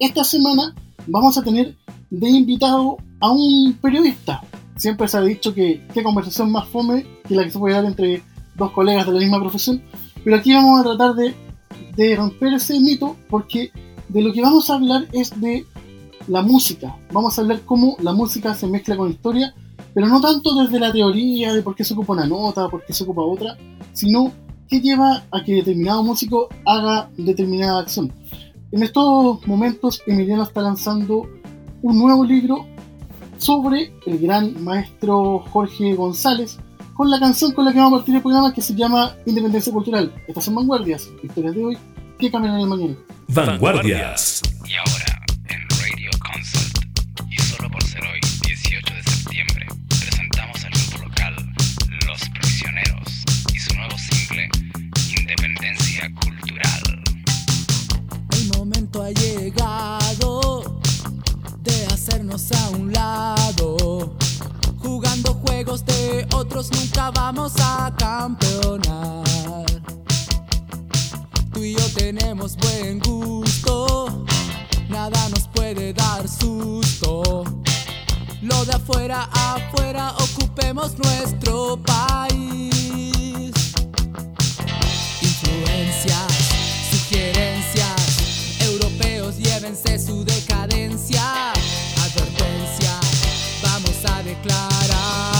Esta semana vamos a tener de invitado a un periodista. Siempre se ha dicho que qué conversación más fome que la que se puede dar entre dos colegas de la misma profesión, pero aquí vamos a tratar de, romper ese mito porque de lo que vamos a hablar es de la música. Vamos a hablar cómo la música se mezcla con historia, pero no tanto desde la teoría de por qué se ocupa una nota, por qué se ocupa otra, sino qué lleva a que determinado músico haga determinada acción. En estos momentos Emiliano está lanzando un nuevo libro sobre el gran maestro Jorge González, con la canción con la que vamos a partir el programa que se llama Independencia Cultural. Estas son vanguardias, historias de hoy que cambian en el mañana. Vanguardias. Y ahora, momento ha llegado de hacernos a un lado. Jugando juegos de otros nunca vamos a campeonar. Tú y yo tenemos buen gusto, nada nos puede dar susto. Lo de afuera afuera ocupemos nuestro país. Influencias, sugerencias, llévense su decadencia. Advertencia, vamos a declarar.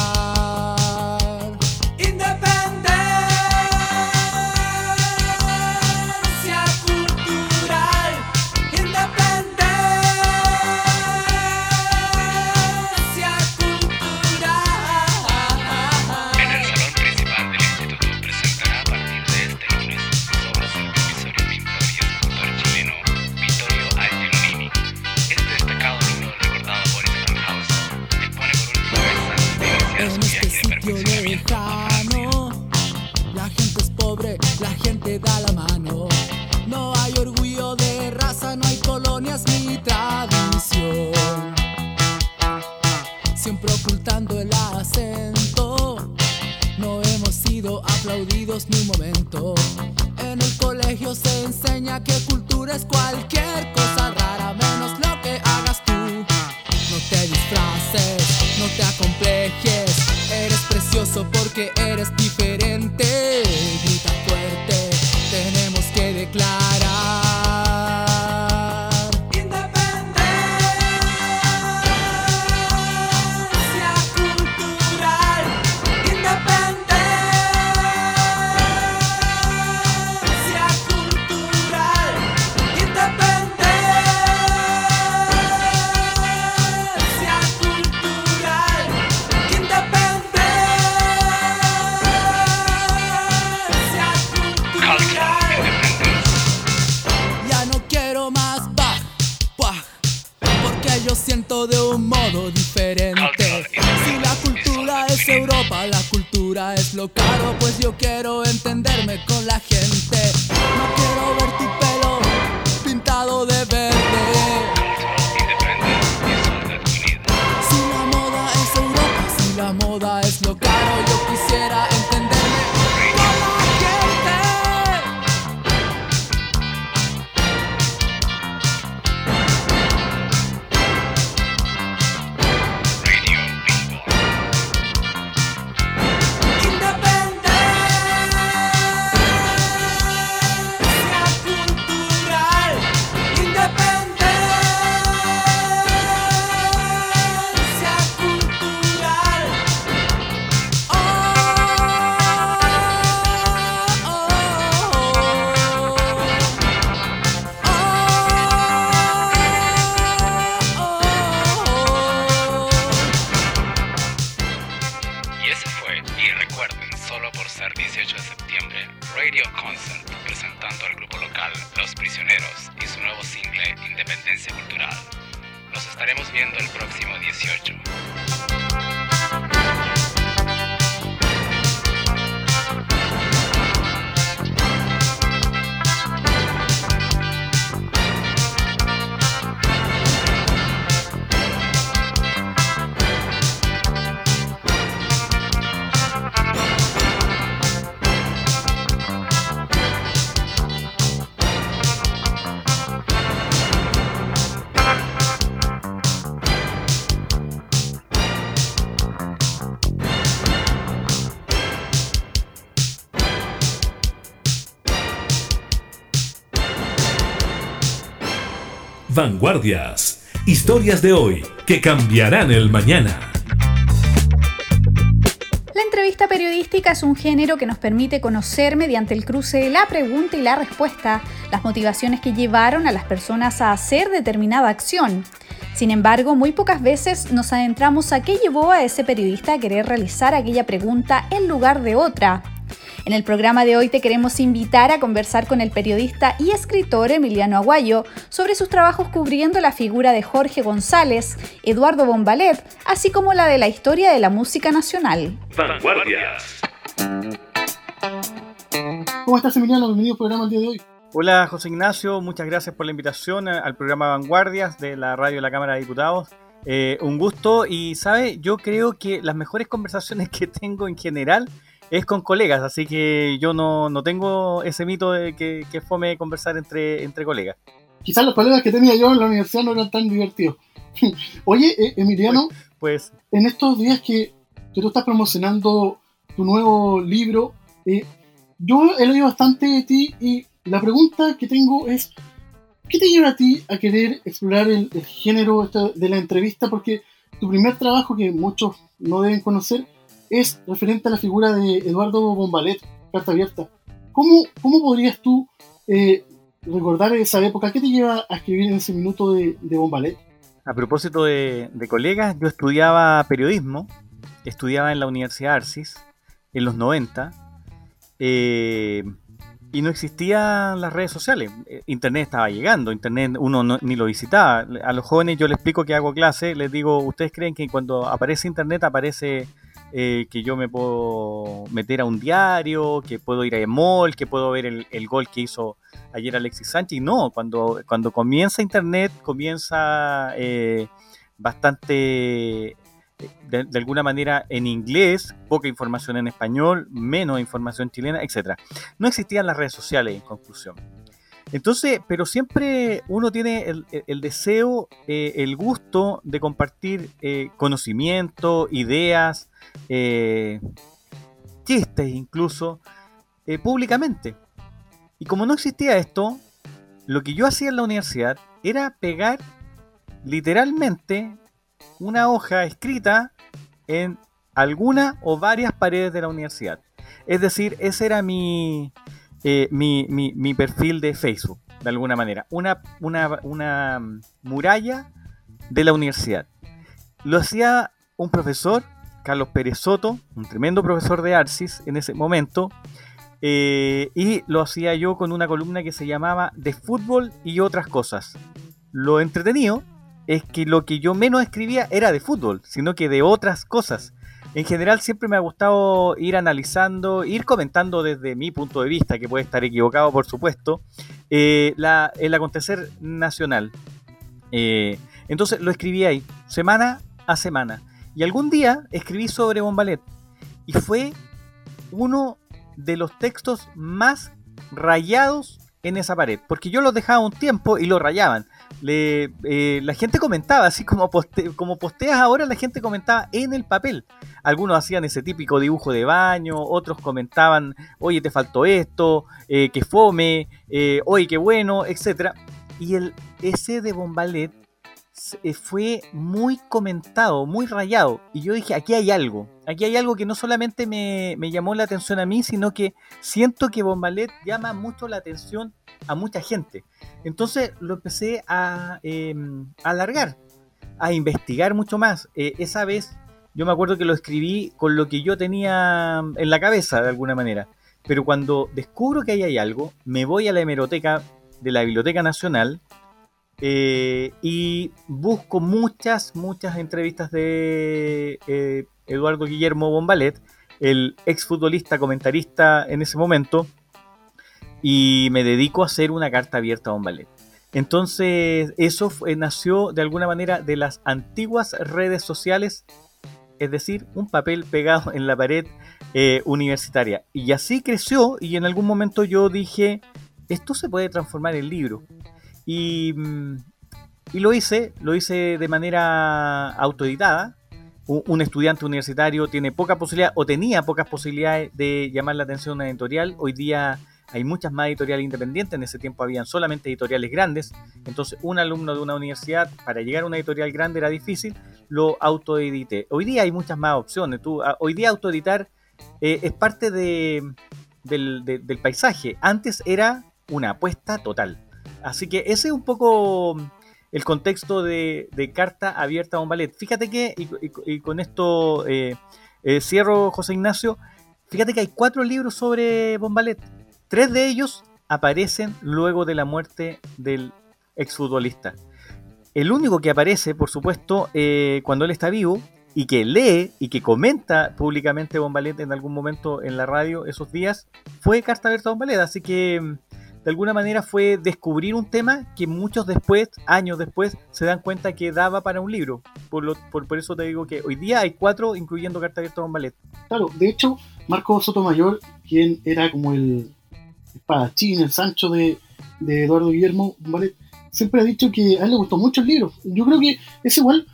Vanguardias. Historias de hoy que cambiarán el mañana. La entrevista periodística es un género que nos permite conocer mediante el cruce de la pregunta y la respuesta las motivaciones que llevaron a las personas a hacer determinada acción. Sin embargo, muy pocas veces nos adentramos a qué llevó a ese periodista a querer realizar aquella pregunta en lugar de otra. En el programa de hoy te queremos invitar a conversar con el periodista y escritor Emiliano Aguayo sobre sus trabajos cubriendo la figura de Jorge González, Eduardo Bombalet, así como la de la historia de la música nacional. Vanguardias. ¿Cómo estás, Emiliano? Bienvenido al programa el día de hoy. Hola José Ignacio, muchas gracias por la invitación al programa Vanguardias de la radio de la Cámara de Diputados. Eh, un gusto y, ¿sabe? Yo creo que las mejores conversaciones que tengo en general es con colegas, así que yo no, no tengo ese mito de que, que fome conversar entre, entre colegas. Quizás los colegas que tenía yo en la universidad no eran tan divertidos. Oye, eh, Emiliano, Pues en estos días que, que tú estás promocionando tu nuevo libro, eh, yo he leído bastante de ti y la pregunta que tengo es, ¿qué te lleva a ti a querer explorar el, el género de la entrevista? Porque tu primer trabajo, que muchos no deben conocer, es referente a la figura de Eduardo Bombalet, Carta Abierta. ¿Cómo, cómo podrías tú eh, recordar esa época? ¿Qué te lleva a escribir en ese minuto de, de Bombalet? a propósito de, colegas, yo estudiaba periodismo, estudiaba en la Universidad Arcis en los 90 eh, y no existían las redes sociales. Eh, Internet estaba llegando, Internet uno no- ni lo visitaba. A los jóvenes yo les explico que hago clase, les digo, ¿ustedes creen que cuando aparece Internet aparece eh, que yo me puedo meter a un diario, que puedo ir a mall, que puedo ver el, el gol que hizo ayer Alexis Sánchez? No, cuando, cuando comienza Internet, comienza eh, bastante, de, de alguna manera, en inglés, poca información en español, menos información chilena, etc. No existían las redes sociales, en conclusión. Entonces, pero siempre uno tiene el, deseo, eh, el gusto de compartir eh, conocimiento, ideas, eh, chistes incluso, eh, públicamente. Y como no existía esto, lo que yo hacía en la universidad era pegar literalmente una hoja escrita en alguna o varias paredes de la universidad. Es decir, ese era mi, eh, mi, perfil de Facebook, de alguna manera. Una, una, una muralla de la universidad. Lo hacía un profesor, Carlos Pérez Soto, un tremendo profesor de Arcis en ese momento, eh, y lo hacía yo con una columna que se llamaba De fútbol y otras cosas. Lo entretenido es que lo que yo menos escribía era de fútbol, sino que de otras cosas. En general siempre me ha gustado ir analizando, ir comentando desde mi punto de vista, que puede estar equivocado por supuesto, eh, la- el acontecer nacional. Eh, entonces lo escribí ahí, semana a semana. Y algún día escribí sobre Bombalet. Y fue uno de los textos más rayados en esa pared. Porque yo los dejaba un tiempo y lo rayaban. Le, eh, la gente comentaba, así como, poste- como posteas ahora, la gente comentaba en el papel. Algunos hacían ese típico dibujo de baño, otros comentaban, oye, te faltó esto, eh, que fome, eh, oye, qué bueno, etc. Y el ese de Bombalet fue muy comentado, muy rayado. Y yo dije, aquí hay algo. Aquí hay algo que no solamente me, llamó la atención a mí, sino que siento que Bombalet llama mucho la atención a mucha gente. Entonces lo empecé a, eh, a alargar, a investigar mucho más. Eh, esa vez yo me acuerdo que lo escribí con lo que yo tenía en la cabeza, de alguna manera. Pero cuando descubro que ahí hay algo, me voy a la hemeroteca de la Biblioteca Nacional Eh, y busco muchas, muchas entrevistas de eh, Eduardo Guillermo Bombalet, el exfutbolista, comentarista en ese momento, y me dedico a hacer una carta abierta a Bombalet. Entonces, eso nació de alguna manera de las antiguas redes sociales, es decir, un papel pegado en la pared eh, universitaria. Y así creció y en algún momento yo dije, esto se puede transformar en libro. Y, lo hice, lo hice de manera autoeditada. Un estudiante universitario tiene poca posibilidad o tenía pocas posibilidades de llamar la atención a una editorial. Hoy día hay muchas más editoriales independientes, en ese tiempo habían solamente editoriales grandes, entonces un alumno de una universidad para llegar a una editorial grande era difícil, lo autoedité. Hoy día hay muchas más opciones, ah, hoy día autoeditar eh, es parte de, del, del, paisaje, antes era una apuesta total. Así que ese es un poco el contexto de, carta abierta a un. Fíjate que, y, con esto eh, eh, cierro, José Ignacio, fíjate que hay cuatro libros sobre Bombalet. Tres de ellos aparecen luego de la muerte del exfutbolista. El único que aparece, por supuesto, eh, cuando él está vivo y que lee y que comenta públicamente Bombalet en algún momento en la radio esos días, fue Carta Abierta Bombalet. Así que mm, de alguna manera fue descubrir un tema que muchos después, años después, se dan cuenta que daba para un libro. Por, lo, por, eso te digo que hoy día hay cuatro, incluyendo Carta Abierta Bombalet. Claro, de hecho, Marco Sotomayor, quien era como el espadachín, el Sancho de, Eduardo Guillermo, ¿vale? siempre ha dicho que a él le gustó mucho el libro. Yo creo que es igual,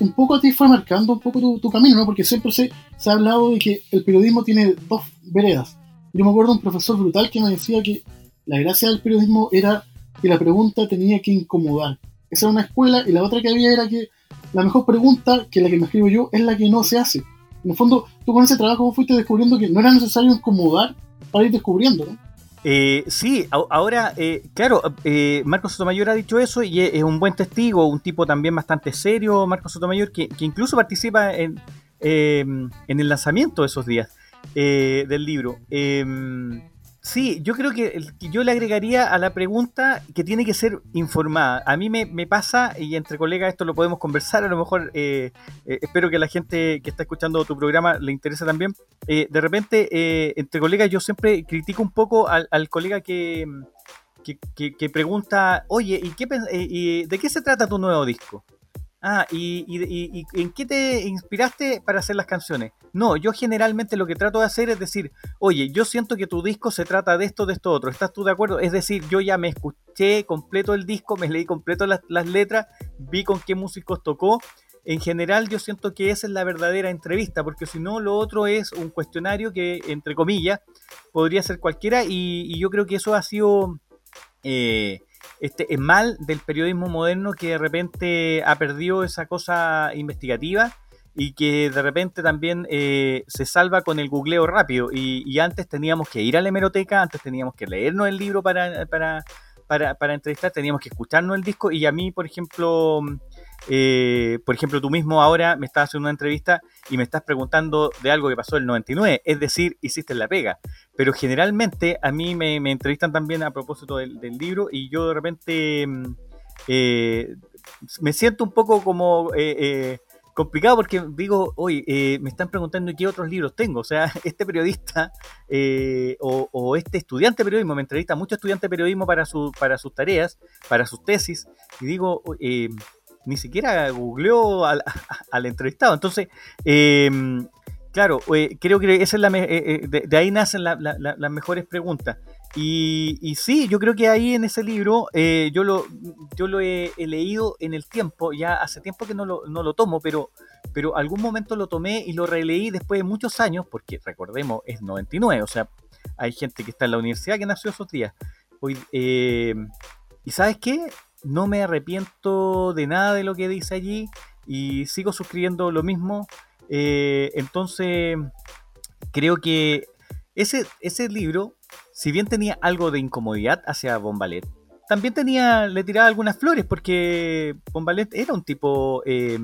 un poco a ti fue marcando un poco tu, camino, ¿no? Porque siempre se, se, ha hablado de que el periodismo tiene dos veredas. Yo me acuerdo de un profesor brutal que me decía que la gracia del periodismo era que la pregunta tenía que incomodar. Esa era una escuela y la otra que había era que la mejor pregunta, que la que me escribo yo, es la que no se hace. En el fondo, tú con ese trabajo fuiste descubriendo que no era necesario incomodar para ir descubriendo, ¿no? Eh, sí, ahora, eh, claro, eh, Marcos Sotomayor ha dicho eso y es, un buen testigo, un tipo también bastante serio, Marcos Sotomayor, que, que incluso participa en, em, en, el lanzamiento de esos días eh, del libro. Sí, yo creo que yo le agregaría a la pregunta que tiene que ser informada. A mí me, pasa, y entre colegas esto lo podemos conversar, a lo mejor eh, eh, espero que la gente que está escuchando tu programa le interese también. Eh, de repente, entre colegas yo siempre critico un poco al, colega que, que, pregunta, oye, ¿y, qué, y de qué se trata tu nuevo disco? Ah, ¿y, y, en qué te inspiraste para hacer las canciones? No, yo generalmente lo que trato de hacer es decir, oye, yo siento que tu disco se trata de esto, de esto, otro. ¿Estás tú de acuerdo? Es decir, yo ya me escuché completo el disco, me leí completo las, letras, vi con qué músicos tocó. En general yo siento que esa es la verdadera entrevista, porque si no, lo otro es un cuestionario que, entre comillas, podría ser cualquiera y, yo creo que eso ha sido... Eh, este mal del periodismo moderno que de repente ha perdido esa cosa investigativa y que de repente también eh, se salva con el googleo rápido. Y, antes teníamos que ir a la hemeroteca, antes teníamos que leernos el libro para, para, para, para entrevistar, teníamos que escucharnos el disco. Y a mí, por ejemplo, eh, por ejemplo, tú mismo ahora me estás haciendo una entrevista y me estás preguntando de algo que pasó en el 99, es decir, hiciste la pega. Pero generalmente a mí me, entrevistan también a propósito del, libro y yo de repente mm, eh, me siento un poco como eh, complicado porque digo, oye, me están preguntando qué otros libros tengo. O sea, este periodista o, este estudiante de periodismo me entrevista mucho estudiante de periodismo para, su, para sus tareas, para sus tesis, y digo, ni siquiera googleó al, entrevistado. Entonces, em, claro, eh, creo que esa es la eh, eh, de, ahí nacen las mejores preguntas. Y, sí, yo creo que ahí en ese libro yo lo, yo lo he, leído en el tiempo, ya hace tiempo que no lo, no lo tomo, pero, pero algún momento lo tomé y lo releí después de muchos años, porque recordemos, es 99, o sea, hay gente que está en la universidad que nació esos días. Hoy, ¿Y sabes qué? No me arrepiento de nada de lo que dice allí y sigo suscribiendo lo mismo. Eh, entonces, creo que ese, ese libro, si bien tenía algo de incomodidad hacia Bombalet, también tenía, le tiraba algunas flores porque Bombalet era un tipo eh,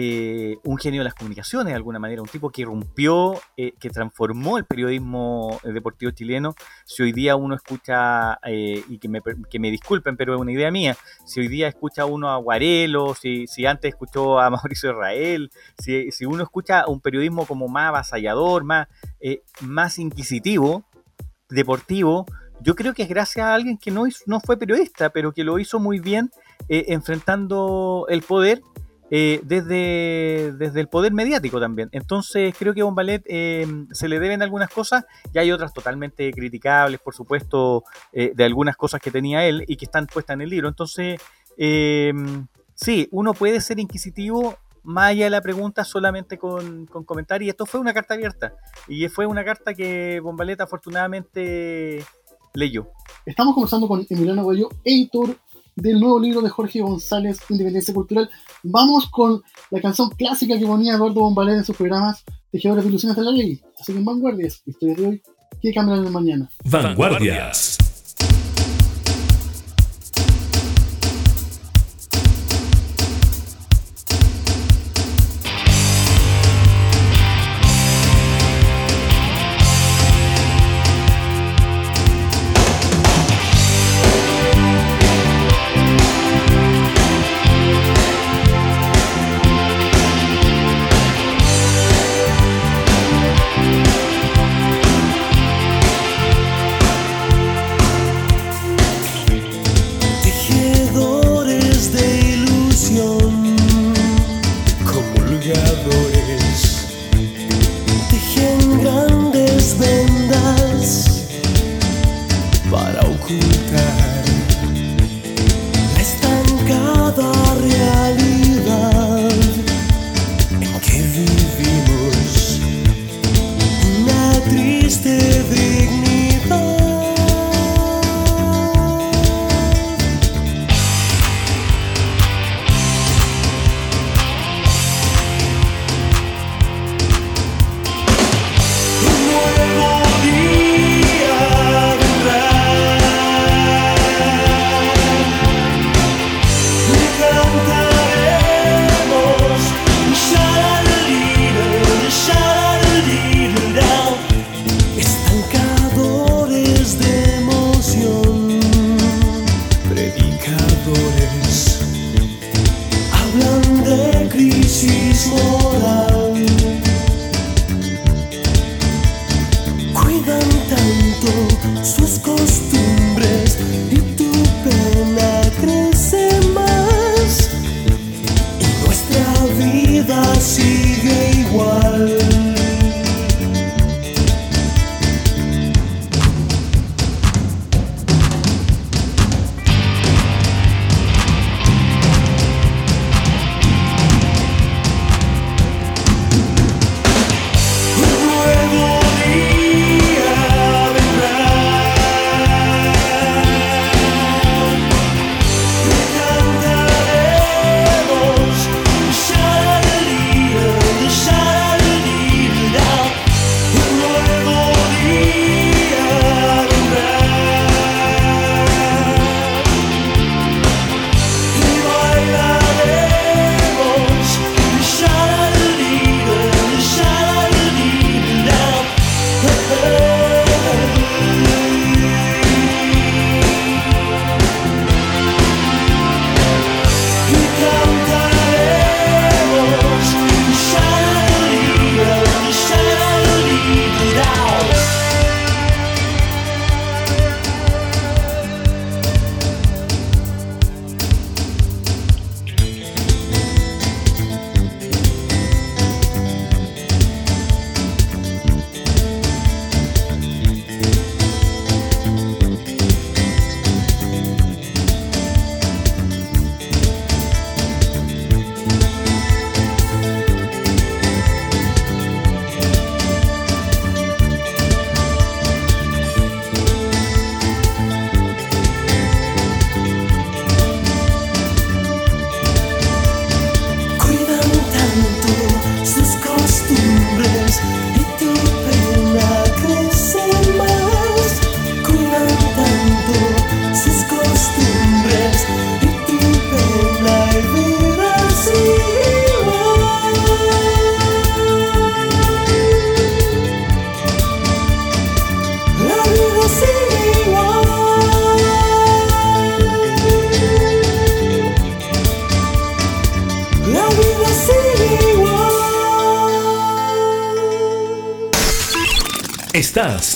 eh, un genio de las comunicaciones de alguna manera, un tipo que rompió, eh, que transformó el periodismo eh, deportivo chileno. Si hoy día uno escucha, y que me, que me, disculpen, pero es una idea mía, si hoy día escucha uno a Guarelo, si, si antes escuchó a Mauricio Israel, si, si, uno escucha un periodismo como más avasallador, más, más inquisitivo, deportivo, yo creo que es gracias a alguien que no, no fue periodista, pero que lo hizo muy bien enfrentando el poder eh, desde, desde el poder mediático también. Entonces creo que a Bombalet eh, se le deben algunas cosas y hay otras totalmente criticables, por supuesto, eh, de algunas cosas que tenía él y que están puestas en el libro. Entonces, sí, uno puede ser inquisitivo más allá de la pregunta solamente con, con comentarios. Y esto fue una carta abierta y fue una carta que Bombalet afortunadamente leyó. Estamos conversando con Emiliano Guayo, editor del nuevo libro de Jorge González, Independencia Cultural. Vamos con la canción clásica que ponía Eduardo Bombalet en sus programas Tejedores de Ilusiones de la Ley. Así que en Vanguardias, historias de hoy, ¿qué cambiarán el mañana? Vanguardias.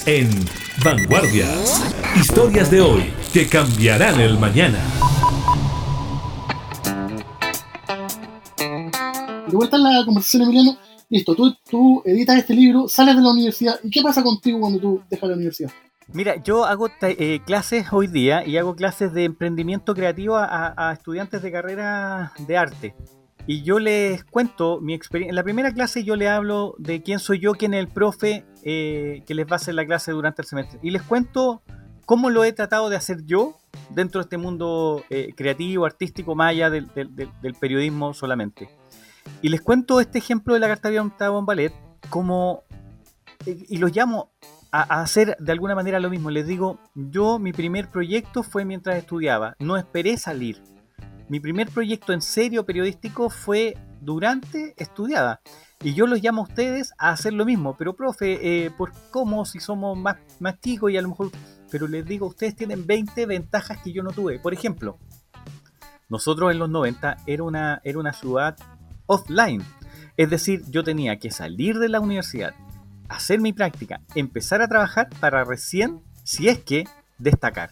En Vanguardias. Historias de hoy que cambiarán el mañana. De vuelta en la conversación, Emiliano. Listo, tú, tú editas este libro, sales de la universidad. ¿Y qué pasa contigo cuando tú dejas la universidad? Mira, yo hago eh, clases hoy día y hago clases de emprendimiento creativo a, a estudiantes de carrera de arte. Y yo les cuento mi experiencia. En la primera clase yo les hablo de quién soy yo, quién es el profe eh, que les va a hacer la clase durante el semestre. Y les cuento cómo lo he tratado de hacer yo dentro de este mundo eh, creativo, artístico, más allá del, periodismo solamente. Y les cuento este ejemplo de la carta abierta de Ballet, como, y los llamo a, a, hacer de alguna manera lo mismo. Les digo, yo mi primer proyecto fue mientras estudiaba, no esperé salir mi primer proyecto en serio periodístico fue durante estudiada. Y yo los llamo a ustedes a hacer lo mismo. Pero, profe, eh, ¿por cómo si somos más, más chicos y a lo mejor... Pero les digo, ustedes tienen 20 ventajas que yo no tuve. Por ejemplo, nosotros en los 90 era una, era una ciudad offline. Es decir, yo tenía que salir de la universidad, hacer mi práctica, empezar a trabajar para recién, si es que, destacar.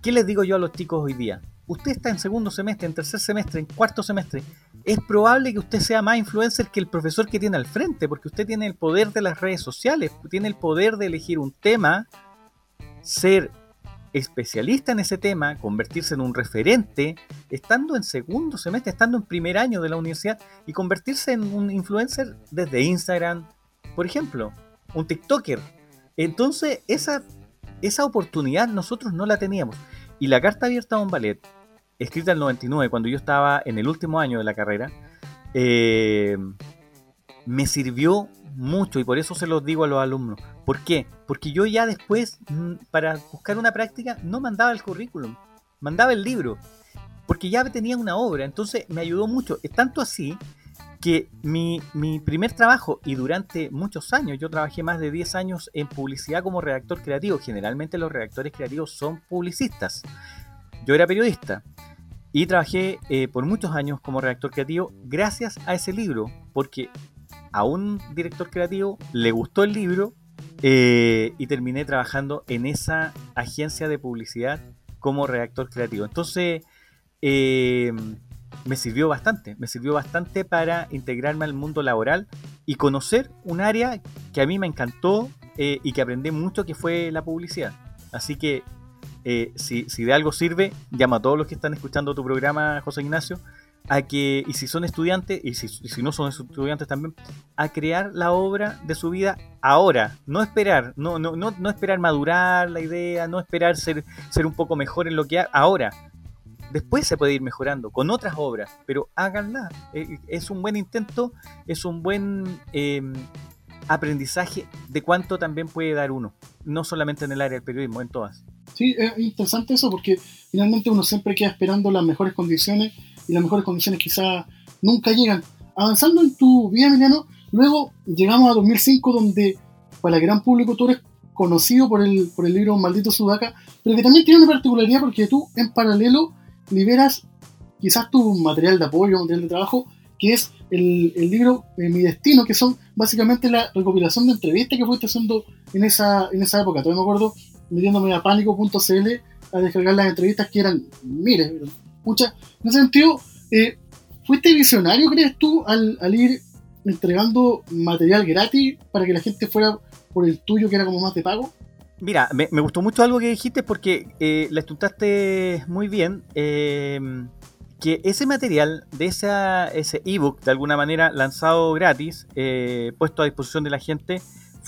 ¿Qué les digo yo a los chicos hoy día? usted está en segundo semestre, en tercer semestre, en cuarto semestre, es probable que usted sea más influencer que el profesor que tiene al frente, porque usted tiene el poder de las redes sociales, tiene el poder de elegir un tema, ser especialista en ese tema, convertirse en un referente, estando en segundo semestre, estando en primer año de la universidad y convertirse en un influencer desde Instagram, por ejemplo, un TikToker. Entonces, esa, esa oportunidad nosotros no la teníamos. Y la carta abierta a un ballet escrita en el 99, cuando yo estaba en el último año de la carrera, eh, me sirvió mucho y por eso se los digo a los alumnos. ¿Por qué? Porque yo ya después, mm, para buscar una práctica, no mandaba el currículum, mandaba el libro, porque ya tenía una obra, entonces me ayudó mucho. Es tanto así que mi, mi, primer trabajo, y durante muchos años, yo trabajé más de 10 años en publicidad como redactor creativo, generalmente los redactores creativos son publicistas. Yo era periodista, y trabajé eh, por muchos años como redactor creativo gracias a ese libro, porque a un director creativo le gustó el libro eh, y terminé trabajando en esa agencia de publicidad como redactor creativo. Entonces, eh, me sirvió bastante, me sirvió bastante para integrarme al mundo laboral y conocer un área que a mí me encantó y que aprendí mucho, que fue la publicidad. Así que eh, si, de algo sirve, llama a todos los que están escuchando tu programa, José Ignacio, a que, y si son estudiantes, y si, no son estudiantes también, a crear la obra de su vida ahora, no esperar, no, no, no, no esperar madurar la idea, no esperar ser, ser un poco mejor en lo que ahora. Después se puede ir mejorando con otras obras, pero háganla. Eh, es un buen intento, es un buen em, aprendizaje de cuánto también puede dar uno, no solamente en el área del periodismo, en todas. Sí, es interesante eso porque finalmente uno siempre queda esperando las mejores condiciones y las mejores condiciones quizás nunca llegan. Avanzando en tu vida, Emiliano, luego llegamos a 2005 donde para el gran público tú eres conocido por el, por el libro Maldito Sudaca, pero que también tiene una particularidad porque tú en paralelo liberas quizás tu material de apoyo, material de trabajo, que es el, el libro eh, Mi Destino, que son básicamente la recopilación de entrevistas que fuiste haciendo en esa, en esa época. Todavía me acuerdo metiéndome a pánico.cl a descargar las entrevistas que eran miles, muchas. En ese sentido, eh, ¿fuiste visionario, crees tú, al, ir entregando material gratis para que la gente fuera por el tuyo, que era como más de pago? Mira, me, gustó mucho algo que dijiste porque eh, la estudiaste muy bien. Eh, que ese material de esa, ese ebook, de alguna manera lanzado gratis, eh, puesto a disposición de la gente,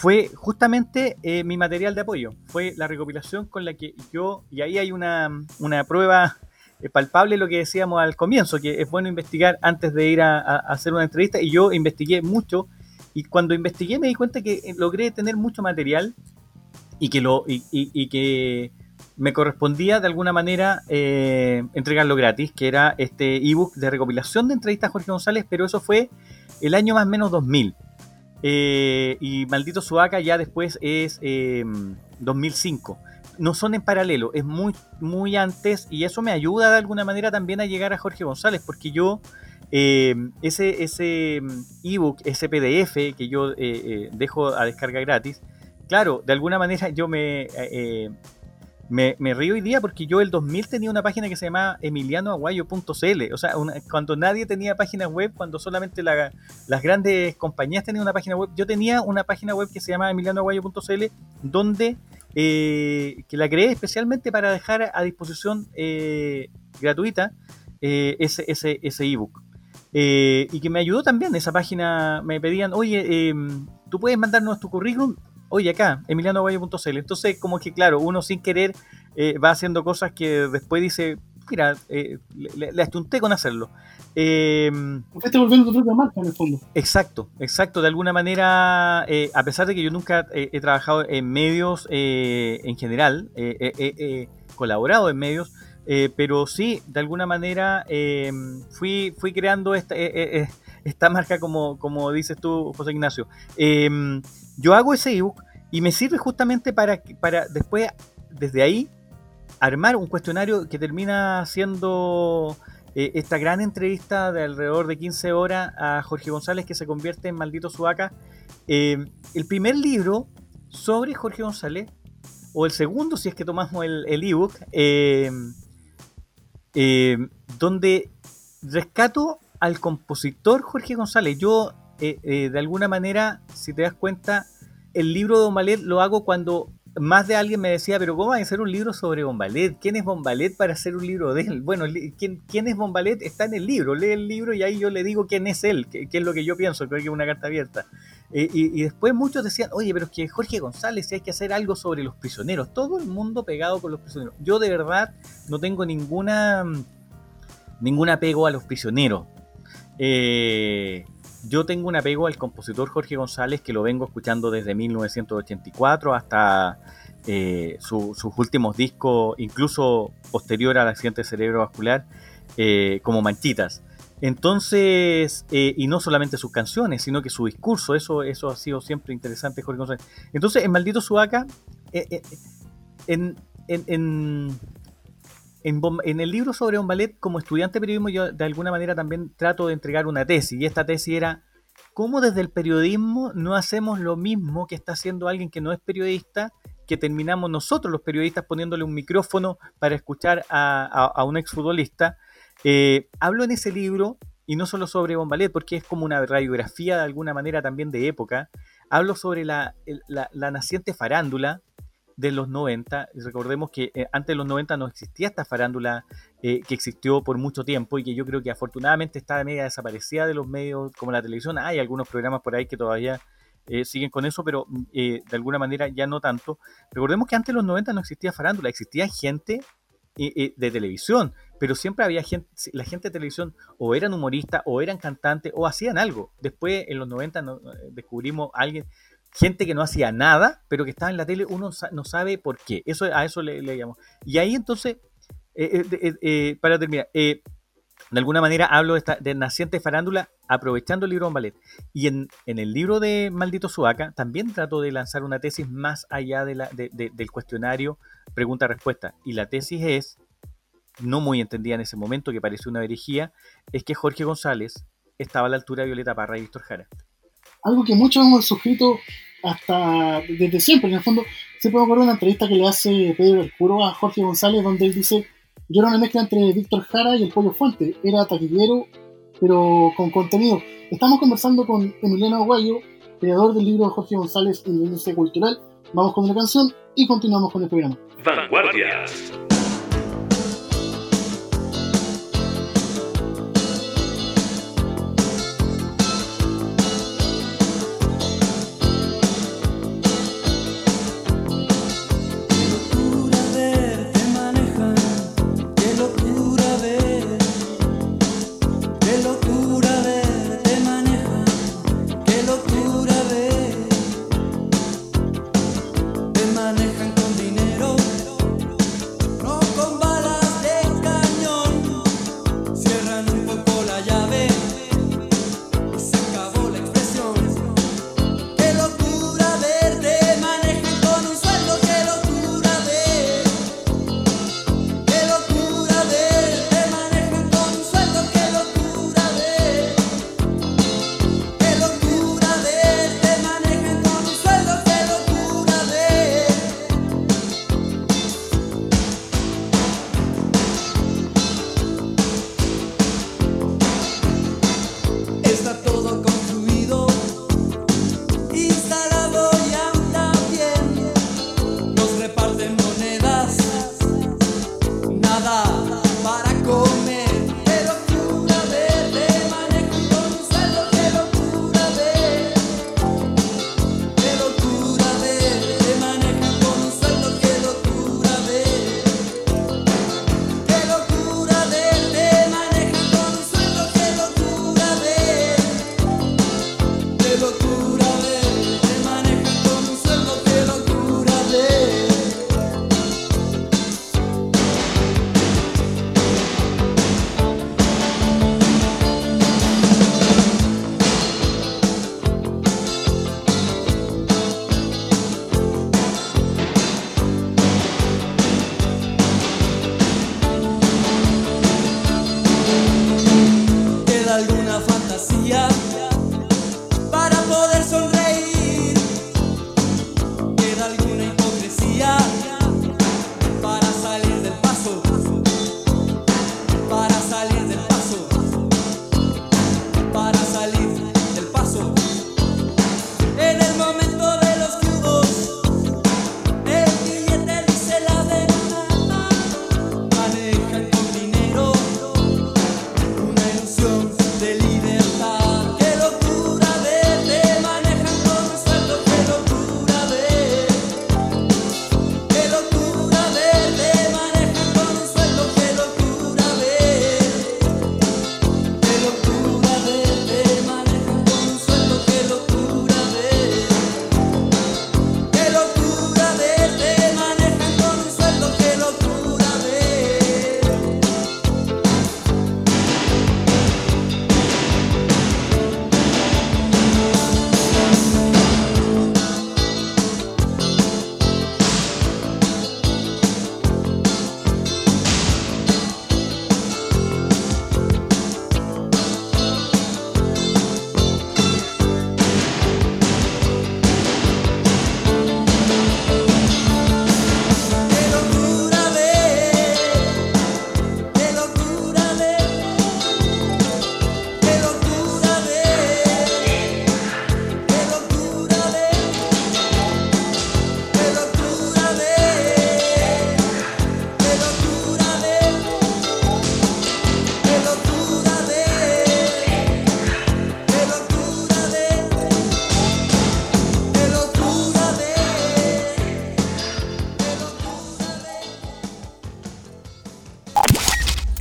fue justamente eh, mi material de apoyo. Fue la recopilación con la que yo, y ahí hay una, una prueba eh, palpable lo que decíamos al comienzo, que es bueno investigar antes de ir a, hacer una entrevista, y yo investigué mucho, y cuando investigué me di cuenta que eh, logré tener mucho material y que, lo, y, que me correspondía de alguna manera entregarlo gratis, que era este ebook de recopilación de entrevistas a Jorge González, pero eso fue el año más o menos 2000. Eh, y Maldito Sudaca ya después es 2005. Em, no son en paralelo, es muy, muy antes y eso me ayuda de alguna manera también a llegar a Jorge González, porque yo em, ese, ese em, ebook, ese PDF que yo eh, eh, dejo a descarga gratis, claro, de alguna manera yo me, eh, me, me, río hoy día porque yo el 2000 tenía una página que se llamaba emilianoaguayo.cl. O sea, cuando nadie tenía página web, cuando solamente las grandes compañías tenían una página web, yo tenía una página web que se llamaba emilianoaguayo.cl donde eh, que la creé especialmente para dejar a disposición eh, gratuita eh, ese, ese, ese ebook. y que me ayudó también, esa página me pedían, oye, em, tú puedes mandarnos tu currículum, oye, acá, emilianoaguayo.cl. Entonces, como que claro, uno sin querer va haciendo cosas que después dice, mira, le, le, astunté con hacerlo. Eh, volviendo tu propia marca en el fondo. Exacto, exacto. De alguna manera, eh, a pesar de que yo nunca he trabajado en medios eh, en general, he colaborado en medios, pero sí, de alguna manera em, fui, fui creando esta, esta marca como, como dices tú, José Ignacio. Em, yo hago ese ebook y me sirve justamente para, para después, desde ahí, armar un cuestionario que termina siendo eh, esta gran entrevista de alrededor de 15 horas a Jorge González que se convierte en Maldito Suaca. Eh, el primer libro sobre Jorge González, o el segundo si es que tomamos el ebook, eh, donde rescato al compositor Jorge González. Yo, de alguna manera, si te das cuenta, el libro de Omalet lo hago cuando más de alguien me decía, pero ¿cómo va a hacer un libro sobre Bombalet? ¿Quién es Bombalet para hacer un libro de él? Bueno, ¿quién, quién es Bombalet? Está en el libro, lee el libro y ahí yo le digo quién es él, qué, es lo que yo pienso, creo que es una carta abierta. Eh, y, después muchos decían, oye, pero es que Jorge González, si hay que hacer algo sobre los prisioneros, todo el mundo pegado con los prisioneros. Yo de verdad no tengo ninguna, ningún apego a los prisioneros. Eh, yo tengo un apego al compositor Jorge González que lo vengo escuchando desde 1984 hasta eh, sus últimos discos, incluso posterior al accidente cerebrovascular, eh, como Manchitas. Entonces, y no solamente sus canciones, sino que su discurso, eso, eso ha sido siempre interesante, Jorge González. Entonces, en Maldito Suaca, en, en, en, el libro sobre un ballet, como estudiante de periodismo, yo de alguna manera también trato de entregar una tesis. Y esta tesis era cómo desde el periodismo no hacemos lo mismo que está haciendo alguien que no es periodista, que terminamos nosotros los periodistas poniéndole un micrófono para escuchar a, un exfutbolista. Eh, hablo en ese libro, y no solo sobre Bombalet, porque es como una radiografía de alguna manera también de época. Hablo sobre la naciente farándula, de los 90. Recordemos que eh, antes de los 90 no existía esta farándula eh, que existió por mucho tiempo y que yo creo que afortunadamente está media desaparecida de los medios como la televisión. Hay algunos programas por ahí que todavía eh, siguen con eso, pero de alguna manera ya no tanto. Recordemos que antes de los 90 no existía farándula, existía gente de televisión, pero siempre había gente, la gente de televisión o eran humoristas o eran cantantes o hacían algo. Después en los 90 descubrimos a alguien gente que no hacía nada, pero que estaba en la tele, uno no sabe por qué. Eso, a eso le, le llamo. Y ahí entonces, eh, eh, eh, para terminar, de alguna manera hablo de, esta, de naciente farándula aprovechando el libro de ballet. Y en, el libro de Maldito Suaca también trato de lanzar una tesis más allá del cuestionario pregunta-respuesta. Y la tesis es, no muy entendida en ese momento, que pareció una herejía, es que Jorge González estaba a la altura de Violeta Parra y Víctor Jara algo que muchos hemos suscrito hasta desde siempre. En el fondo, se puede ocurrir una entrevista que le hace Pedro Puro a Jorge González, donde él dice: Yo era una mezcla entre Víctor Jara y el Pollo Fuente. Era taquillero, pero con contenido. Estamos conversando con Emiliano Aguayo, creador del libro de Jorge González industria cultural. Vamos con una canción y continuamos con el programa. Vanguardias.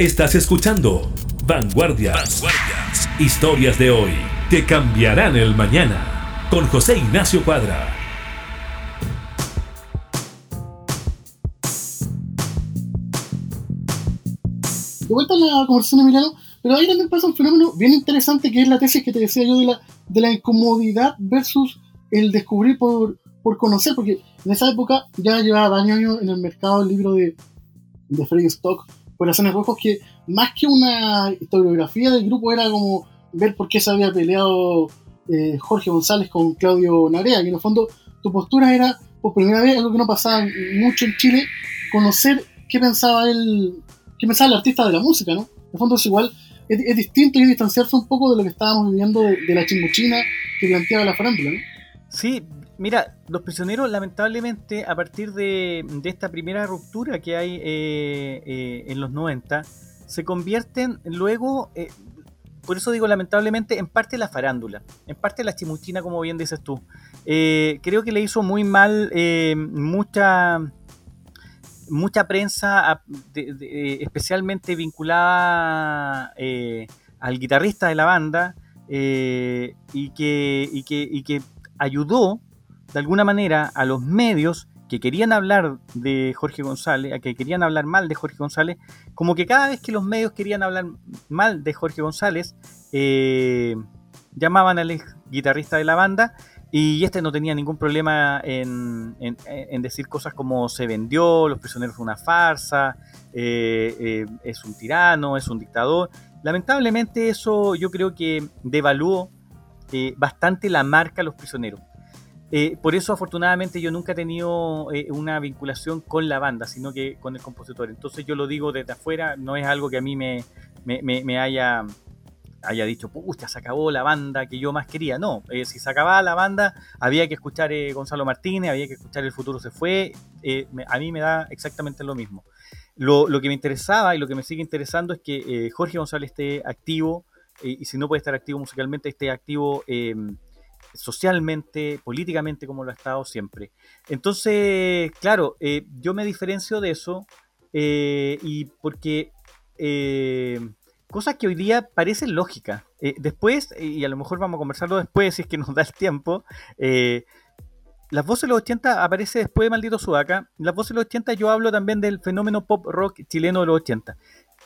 Estás escuchando Vanguardias. Vanguardias. Historias de hoy que cambiarán el mañana. Con José Ignacio Cuadra. De vuelta a la conversación de Emiliano, pero ahí también pasa un fenómeno bien interesante que es la tesis que te decía yo de la, de la incomodidad versus el descubrir por, por conocer, porque en esa época ya llevaba varios años en el mercado el libro de, de Freddy Stock, Corazones Rojos, que más que una historiografía del grupo era como ver por qué se había peleado eh, Jorge González con Claudio Narea, y en el fondo tu postura era, por primera vez, algo que no pasaba mucho en Chile, conocer qué pensaba él, qué pensaba el artista de la música, ¿no? En el fondo es igual, es, distinto y distanciarse un poco de lo que estábamos viviendo de, de la chimbuchina que planteaba la farándula, ¿no? Sí, mira, los prisioneros lamentablemente a partir de, esta primera ruptura que hay eh, eh, en los 90, se convierten luego, eh, por eso digo lamentablemente, en parte la farándula, en parte la chimuchina, como bien dices tú. Eh, creo que le hizo muy mal mucha mucha prensa, especialmente vinculada al guitarrista de la banda, y, que, y, que, y que ayudó de alguna manera a los medios que querían hablar de Jorge González, a que querían hablar mal de Jorge González, como que cada vez que los medios querían hablar mal de Jorge González, eh, llamaban al ex guitarrista de la banda y este no tenía ningún problema en, en- decir cosas como se vendió, los prisioneros son una farsa, eh, eh, es un tirano, es un dictador. Lamentablemente eso yo creo que devaluó bastante la marca Los Prisioneros. Eh, por eso afortunadamente yo nunca he tenido eh, una vinculación con la banda, sino que con el compositor. Entonces yo lo digo desde afuera, no es algo que a mí me, haya, haya dicho, pucha, se acabó la banda que yo más quería. No, eh, si se acababa la banda había que escuchar Gonzalo Martínez, había que escuchar El futuro se fue. a mí me da exactamente lo mismo. Lo, lo que me interesaba y lo que me sigue interesando es que Jorge González esté activo y si no puede estar activo musicalmente, esté activo socialmente, políticamente, como lo ha estado siempre. Entonces, claro, eh, yo me diferencio de eso eh, y porque eh, cosas que hoy día parecen lógicas. Después, y a lo mejor vamos a conversarlo después si es que nos da el tiempo, las voces de los 80 aparece después de Maldito Sudaca. Las voces de los 80 yo hablo también del fenómeno pop rock chileno de los 80.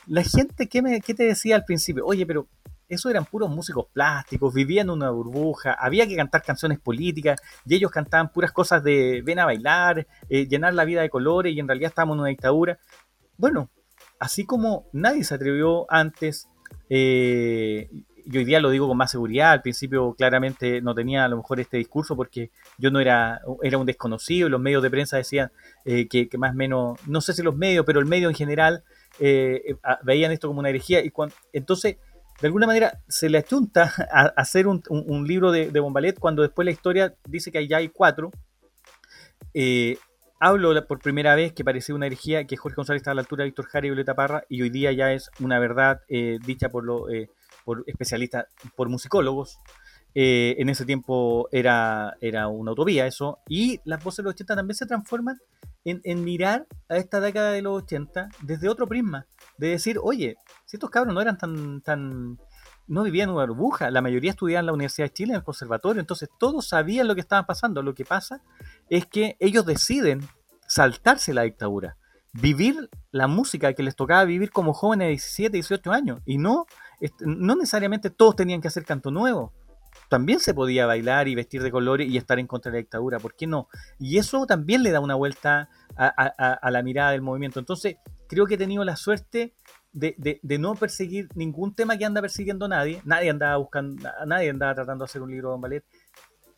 La gente, ¿qué, me, qué te decía al principio? Oye, pero eso eran puros músicos plásticos, vivían en una burbuja, había que cantar canciones políticas y ellos cantaban puras cosas de ven a bailar, eh, llenar la vida de colores y en realidad estábamos en una dictadura. Bueno, así como nadie se atrevió antes, eh, y hoy día lo digo con más seguridad, al principio claramente no tenía a lo mejor este discurso porque yo no era, era un desconocido, los medios de prensa decían eh, que, más o menos, no sé si los medios, pero el medio en general eh, eh, veían esto como una herejía y cuan- entonces de alguna manera se le achunta a, hacer un, libro de, de Bombalet cuando después la historia dice que ya hay cuatro. Eh, hablo por primera vez que parecía una herejía que Jorge González estaba a la altura de Víctor Jara y Violeta Parra y hoy día ya es una verdad eh, dicha por, lo, eh, por especialistas, por musicólogos. En ese tiempo era, era una utopía eso. Y las voces de los 80 también se transforman en, mirar a esta década de los 80 desde otro prisma. De decir, oye, si estos cabros no eran tan, tan, no vivían en una burbuja, la mayoría estudiaban en la Universidad de Chile, en el conservatorio, entonces todos sabían lo que estaba pasando. Lo que pasa es que ellos deciden saltarse la dictadura, vivir la música que les tocaba vivir como jóvenes de 17, 18 años, y no, no necesariamente todos tenían que hacer canto nuevo. También se podía bailar y vestir de colores y estar en contra de la dictadura, ¿por qué no? Y eso también le da una vuelta a, la mirada del movimiento. Entonces, creo que he tenido la suerte de, no perseguir ningún tema que anda persiguiendo nadie. Nadie andaba buscando, nadie andaba tratando de hacer un libro de ballet.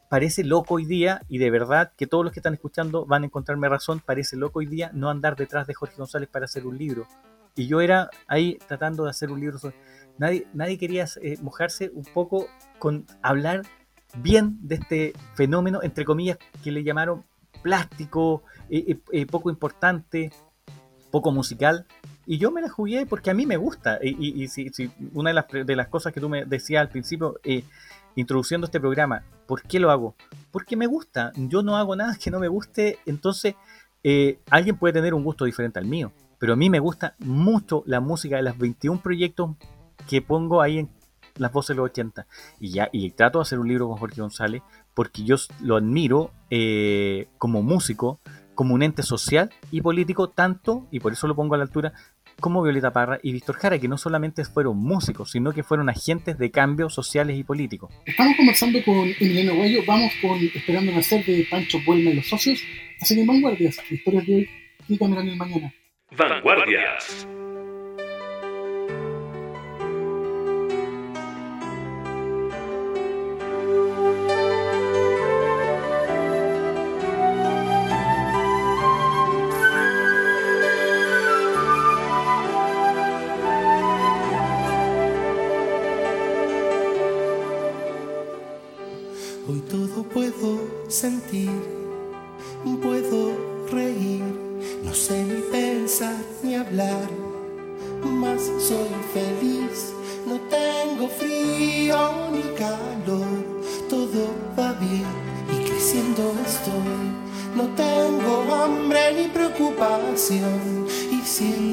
Parece loco hoy día, y de verdad que todos los que están escuchando van a encontrarme razón, parece loco hoy día no andar detrás de Jorge González para hacer un libro. Y yo era ahí tratando de hacer un libro. Nadie, nadie quería eh, mojarse un poco con hablar bien de este fenómeno, entre comillas, que le llamaron plástico, eh, eh, eh, poco importante, poco musical. Y yo me la jugué porque a mí me gusta. Y, si, una de las, de las cosas que tú me decías al principio, introduciendo este programa, ¿por qué lo hago? Porque me gusta. Yo no hago nada que no me guste. Entonces, alguien puede tener un gusto diferente al mío. pero a mí me gusta mucho la música de los 21 proyectos que pongo ahí en las voces de los 80. Y ya, y trato de hacer un libro con Jorge González porque yo lo admiro eh, como músico, como un ente social y político, tanto, y por eso lo pongo a la altura, como Violeta Parra y Víctor Jara, que no solamente fueron músicos, sino que fueron agentes de cambio sociales y políticos. Estamos conversando con Emiliano Guayo, vamos con Esperando Nacer de Pancho Puelma y los socios, así que vanguardias, historias de hoy y cambiarán el mañana. Vanguardias. Sentir, puedo reír, no sé ni pensar ni hablar, mas soy feliz, no tengo frío ni calor, todo va bien y creciendo estoy, no tengo hambre ni preocupación. Y siento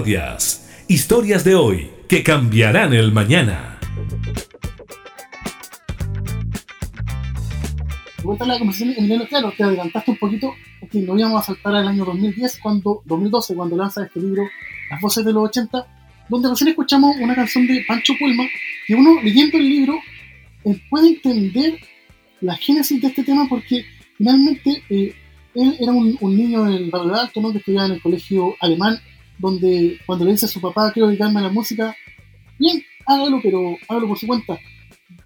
Vanguardias. Historias de hoy que cambiarán el mañana. Vuelta a la conversación, claro, te adelantaste un poquito, porque no íbamos a saltar al año 2010, cuando, 2012, cuando lanza este libro, Las voces de los 80, donde recién escuchamos una canción de Pancho Puelma, que uno leyendo el libro eh, puede entender la génesis de este tema, porque finalmente eh, él era un, un niño del barrio alto, ¿no? que estudiaba en el colegio alemán, donde cuando le dice a su papá, quiero dedicarme a la música, bien, hágalo, pero hágalo por su cuenta.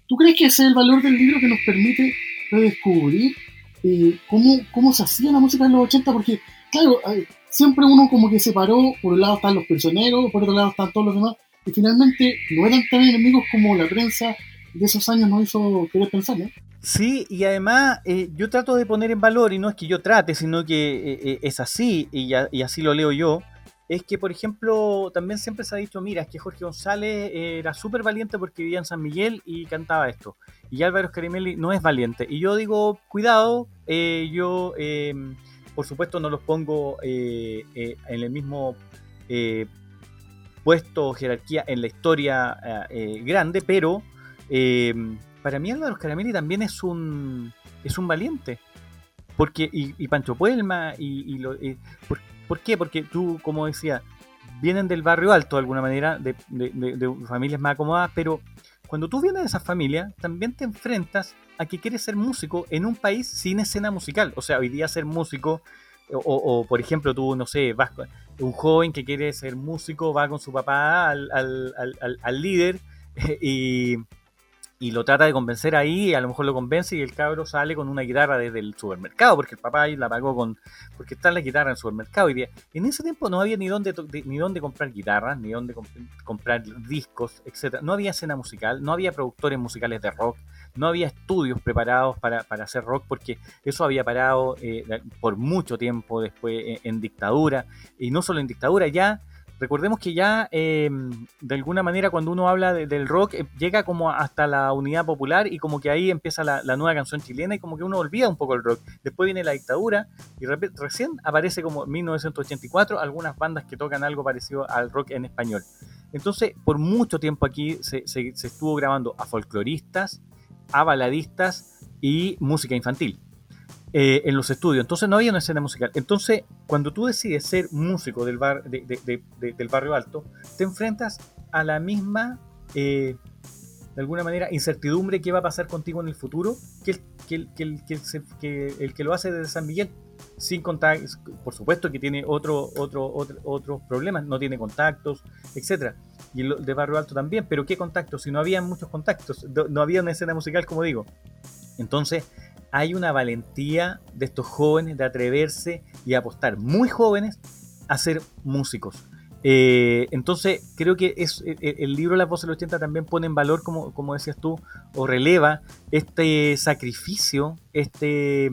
¿Tú crees que ese es el valor del libro que nos permite redescubrir eh, cómo, cómo se hacía la música en los 80? Porque, claro, eh, siempre uno como que separó, por un lado están los prisioneros, por otro lado están todos los demás, y finalmente no eran tan enemigos como la prensa de esos años nos hizo querer pensar, ¿no? Sí, y además eh, yo trato de poner en valor, y no es que yo trate, sino que eh, eh, es así, y, y así lo leo yo, es que, por ejemplo, también siempre se ha dicho, mira, es que Jorge González era súper valiente porque vivía en San Miguel y cantaba esto, y Álvaro Scarimelli no es valiente. Y yo digo, cuidado, eh, yo, eh, por supuesto, no los pongo eh, eh, en el mismo eh, puesto o jerarquía en la historia eh, eh, grande, pero... eh, para mí Álvaro Scaramelli también es un es un valiente porque y, y Pancho Puelma y, y lo, eh, ¿por, qué? porque tú como decía vienen del barrio alto de alguna manera de, de- de- de familias más acomodadas pero cuando tú vienes de esa familia también te enfrentas a que quieres ser músico en un país sin escena musical o sea hoy día ser músico o, por ejemplo tú no sé vas un joven que quiere ser músico va con su papá al- al- al líder y y lo trata de convencer ahí, y a lo mejor lo convence y el cabro sale con una guitarra desde el supermercado, porque el papá la pagó con, porque está la guitarra en el supermercado. Y en ese tiempo no había ni dónde, ni dónde comprar guitarras, ni dónde comp- comprar discos, etcétera No había escena musical, no había productores musicales de rock, no había estudios preparados para, para hacer rock, porque eso había parado eh, por mucho tiempo después en, en dictadura, y no solo en dictadura, ya recordemos que ya eh, de alguna manera cuando uno habla de- del rock eh, llega como hasta la unidad popular y como que ahí empieza la, nueva canción chilena y como que uno olvida un poco el rock. Después viene la dictadura y recién aparece como en 1984 algunas bandas que tocan algo parecido al rock en español. Entonces, por mucho tiempo aquí se, se- se estuvo grabando a folcloristas, a baladistas y música infantil eh, en los estudios. Entonces no había una escena musical. Entonces, cuando tú decides ser músico del, bar, de- de- de- de- del barrio alto, te enfrentas a la misma, eh, de alguna manera, incertidumbre que va a pasar contigo en el futuro que el que, el, que, el, que el que el que lo hace desde San Miguel. Sin contar, por supuesto que tiene otro, otro, otro, otros problemas, no tiene contactos, etcétera Y el de Barrio Alto también, pero ¿qué contactos? Si no había muchos contactos, no había una escena musical, como digo. Entonces, hay una valentía de estos jóvenes de atreverse y apostar muy jóvenes a ser músicos. Eh, entonces, creo que es, el, el libro Las Voces del 80 también pone en valor, como, como decías tú, o releva este sacrificio, este,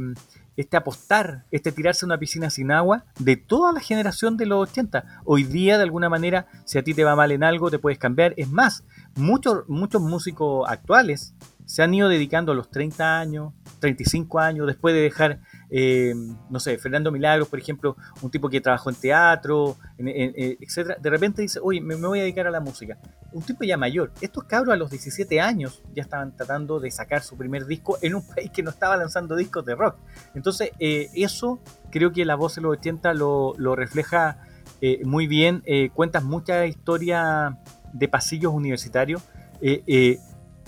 este apostar, este tirarse a una piscina sin agua de toda la generación de los 80. Hoy día, de alguna manera, si a ti te va mal en algo, te puedes cambiar. Es más, muchos, muchos músicos actuales se han ido dedicando a los 30 años, 35 años, después de dejar, eh, no sé, Fernando Milagros, por ejemplo, un tipo que trabajó en teatro, en, en, etcétera, de repente dice, oye, me, voy a dedicar a la música. Un tipo ya mayor. Estos cabros a los 17 años ya estaban tratando de sacar su primer disco en un país que no estaba lanzando discos de rock. Entonces, eh, eso creo que la voz de los 80 lo, refleja eh, muy bien. cuentas mucha historia de pasillos universitarios. Eh,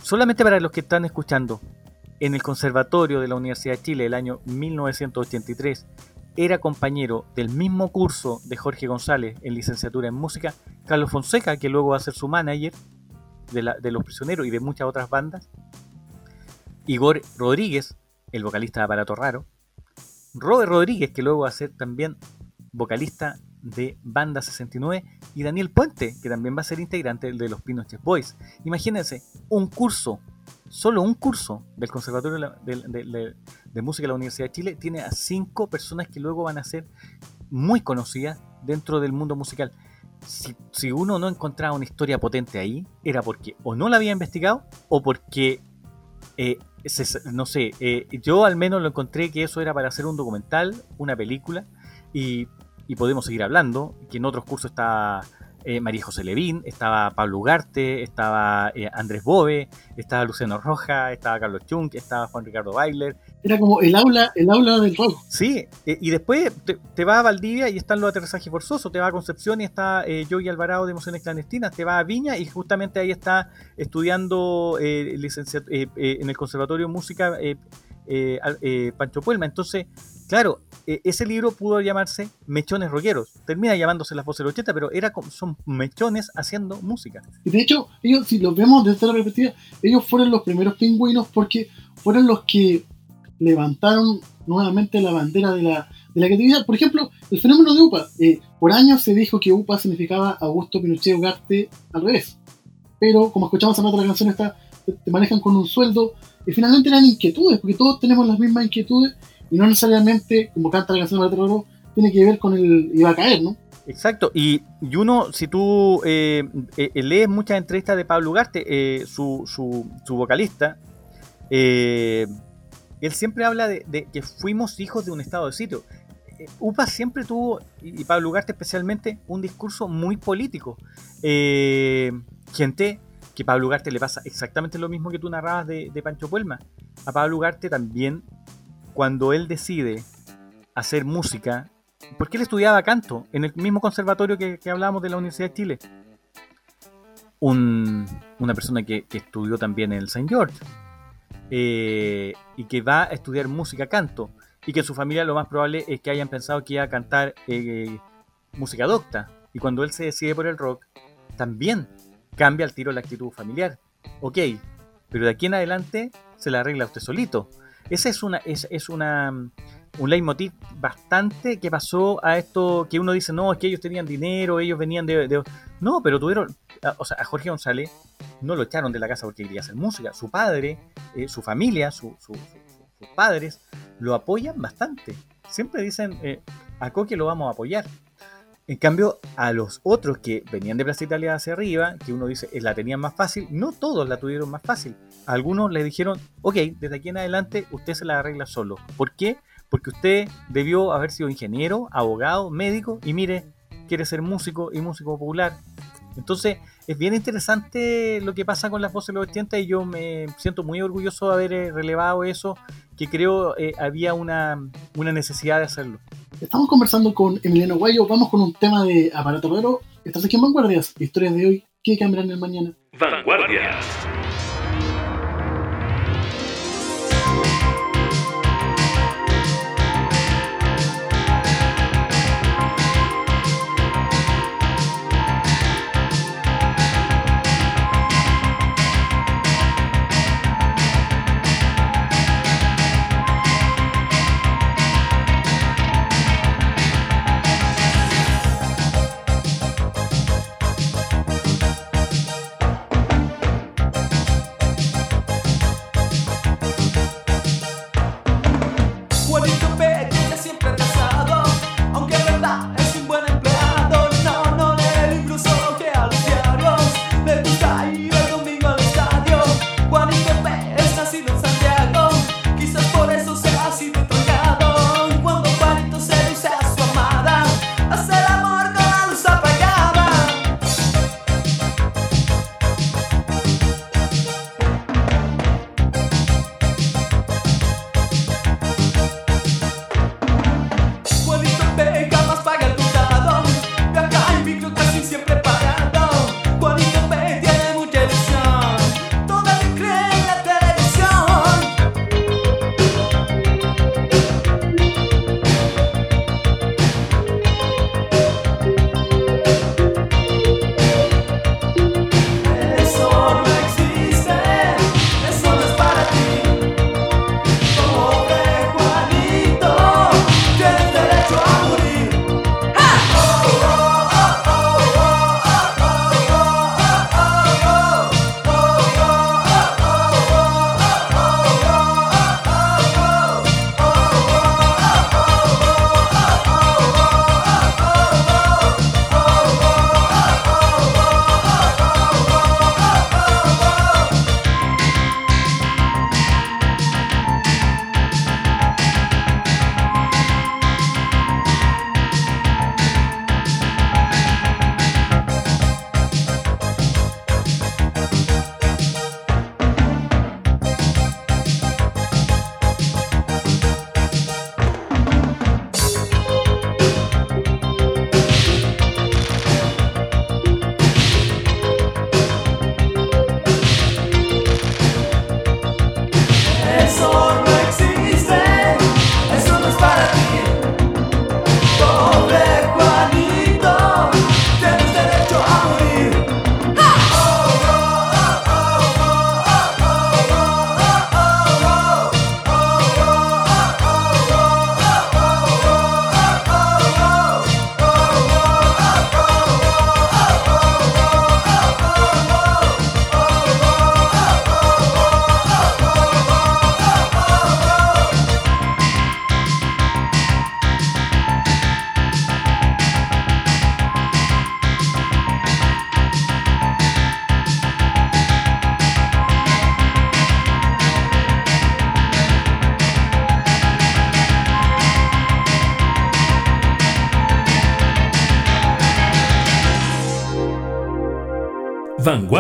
solamente para los que están escuchando, en el Conservatorio de la Universidad de Chile el año 1983 era compañero del mismo curso de Jorge González en licenciatura en música, Carlos Fonseca, que luego va a ser su manager de, de Los Prisioneros y de muchas otras bandas, Igor Rodríguez, el vocalista de Aparato Raro, Robert Rodríguez, que luego va a ser también vocalista de Banda 69, y Daniel Puente, que también va a ser integrante de los Pinochet Boys. Imagínense, un curso solo un curso del Conservatorio de, Música de la Universidad de Chile tiene a cinco personas que luego van a ser muy conocidas dentro del mundo musical. Si, uno no encontraba una historia potente ahí, era porque o no la había investigado o porque, eh, no sé, eh, yo al menos lo encontré que eso era para hacer un documental, una película, y, y podemos seguir hablando, que en otros cursos está eh, María José Levín, estaba Pablo Ugarte, estaba eh, Andrés Bove, estaba Luciano Roja, estaba Carlos Chung, estaba Juan Ricardo Bailer. Era como el aula, el aula del rock. Sí, eh, y después te, te va a Valdivia y están los aterrizajes forzosos, te va a Concepción y está eh, Joey Alvarado de Emociones Clandestinas, te va a Viña y justamente ahí está estudiando eh, en el Conservatorio de Música Pancho Puelma. Entonces, claro, eh, ese libro pudo llamarse Mechones Rockeros. Termina llamándose Las Voces del 80, pero era como, son mechones haciendo música. Y de hecho, ellos, si los vemos desde la perspectiva, ellos fueron los primeros pingüinos porque fueron los que levantaron nuevamente la bandera de la, de la creatividad. Por ejemplo, el fenómeno de UPA. Eh, por años se dijo que UPA significaba Augusto Pinochet Ugarte al revés. Pero, como escuchamos en otra canción, está, te manejan con un sueldo. Y finalmente eran inquietudes, porque todos tenemos las mismas inquietudes y no necesariamente, como canta la canción de Oro, tiene que ver con el iba a caer, ¿no? Exacto, y, y uno, si tú eh, eh, lees muchas entrevistas de Pablo Ugarte, eh, su, su, vocalista, eh, él siempre habla de, que fuimos hijos de un estado de sitio. Eh, UPA siempre tuvo, y Pablo Ugarte especialmente, un discurso muy político. Eh, gente que Pablo Ugarte le pasa exactamente lo mismo que tú narrabas de, de Pancho Puelma. A Pablo Ugarte también, cuando él decide hacer música, porque él estudiaba canto en el mismo conservatorio que, que hablábamos de la Universidad de Chile. Un- una persona que, estudió también en el St. George eh, y que va a estudiar música canto y que su familia lo más probable es que hayan pensado que iba a cantar eh, música docta y cuando él se decide por el rock también cambia al tiro la actitud familiar ok pero de aquí en adelante se la arregla usted solito esa es una es, es una mm, un leitmotiv bastante que pasó a esto que uno dice no es que ellos tenían dinero ellos venían de, de- no pero tuvieron o sea a Jorge González no lo echaron de la casa porque quería hacer música su padre eh, su familia su- su- su- sus padres lo apoyan bastante. Siempre dicen, eh, a Coque lo vamos a apoyar. En cambio, a los otros que venían de Plaza Italia hacia arriba, que uno dice, eh, la tenían más fácil, no todos la tuvieron más fácil. Algunos le dijeron, ok, desde aquí en adelante usted se la arregla solo. ¿Por qué? Porque usted debió haber sido ingeniero, abogado, médico, y mire, quiere ser músico y músico popular. Entonces, es bien interesante lo que pasa con las voces de los 80 y yo me siento muy orgulloso de haber eh, relevado eso, que creo eh, había una, una necesidad de hacerlo. Estamos conversando con Emiliano Guayo, vamos con un tema de aparato raro, estrategia en vanguardias, historias de hoy, ¿qué cambiarán el mañana? Vanguardias.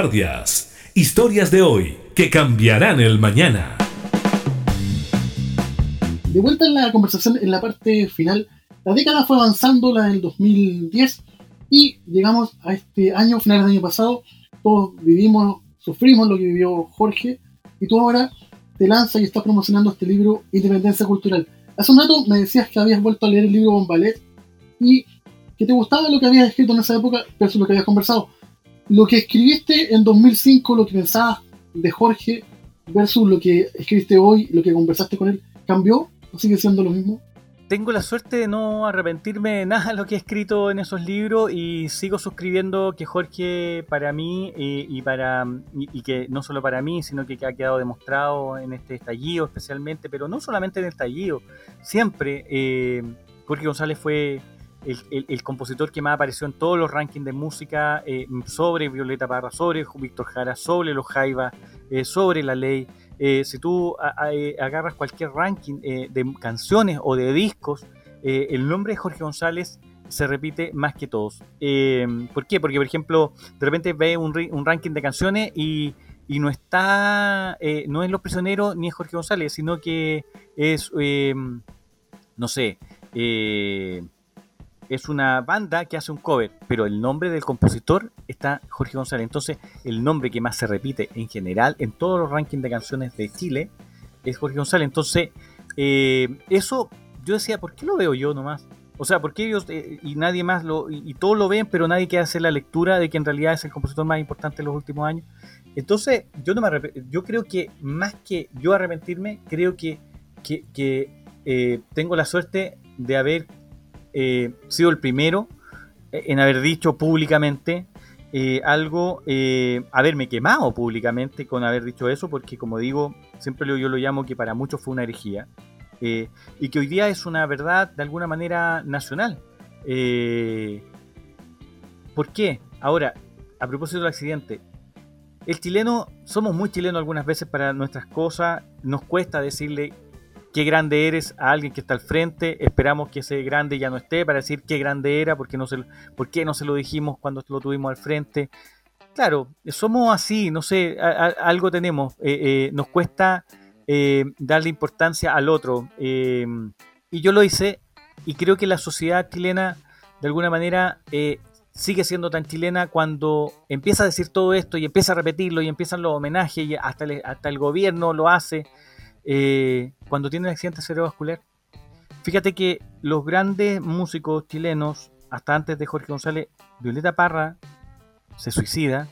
Vanguardias. Historias de hoy que cambiarán el mañana. De vuelta en la conversación, en la parte final, la década fue avanzando, la del 2010, y llegamos a este año, final del año pasado, todos vivimos, sufrimos lo que vivió Jorge, y tú ahora te lanzas y estás promocionando este libro Independencia Cultural. Hace un rato me decías que habías vuelto a leer el libro Bombalet y que te gustaba lo que habías escrito en esa época versus lo que habías conversado. Lo que escribiste en 2005, lo que pensabas de Jorge versus lo que escribiste hoy, lo que conversaste con él, ¿cambió o sigue siendo lo mismo? Tengo la suerte de no arrepentirme de nada de lo que he escrito en esos libros y sigo suscribiendo que Jorge para mí eh, y para y, y que no solo para mí, sino que ha quedado demostrado en este estallido especialmente, pero no solamente en el estallido, siempre eh, Jorge González fue el, compositor que más apareció en todos los rankings de música eh, sobre Violeta Parra, sobre Víctor Jara, sobre los Jaivas, eh, sobre la ley. Eh, si tú agarras cualquier ranking de canciones o de discos, el nombre de Jorge González se repite más que todos. ¿Por qué? Porque, por ejemplo, de repente ve un, ranking de canciones y, no está, no es Los Prisioneros ni es Jorge González, sino que es, no sé, eh, es una banda que hace un cover, pero el nombre del compositor está Jorge González. Entonces, el nombre que más se repite en general en todos los rankings de canciones de Chile es Jorge González. Entonces, eh, eso yo decía, ¿por qué lo veo yo nomás? O sea, ¿por qué ellos eh, y nadie más lo, y, todos lo ven, pero nadie quiere hacer la lectura de que en realidad es el compositor más importante de los últimos años? Entonces, yo no me yo creo que más que yo arrepentirme, creo que, que, que, eh, tengo la suerte de haber eh, sido el primero en haber dicho públicamente eh, algo, eh, haberme quemado públicamente con haber dicho eso, porque como digo, siempre yo lo llamo que para muchos fue una herejía, eh, y que hoy día es una verdad de alguna manera nacional. ¿Por qué? Ahora, a propósito del accidente, el chileno, somos muy chilenos algunas veces para nuestras cosas, nos cuesta decirle qué grande eres a alguien que está al frente, esperamos que ese grande ya no esté para decir qué grande era, porque no se, por qué no se lo dijimos cuando lo tuvimos al frente. Claro, somos así, no sé, algo tenemos, eh, eh, nos cuesta eh, darle importancia al otro. y yo lo hice y creo que la sociedad chilena, de alguna manera, sigue siendo tan chilena cuando empieza a decir todo esto y empieza a repetirlo y empiezan los homenajes y hasta hasta el gobierno lo hace eh, cuando tiene un accidente cerebrovascular. Fíjate que los grandes músicos chilenos, hasta antes de Jorge González, Violeta Parra se suicida,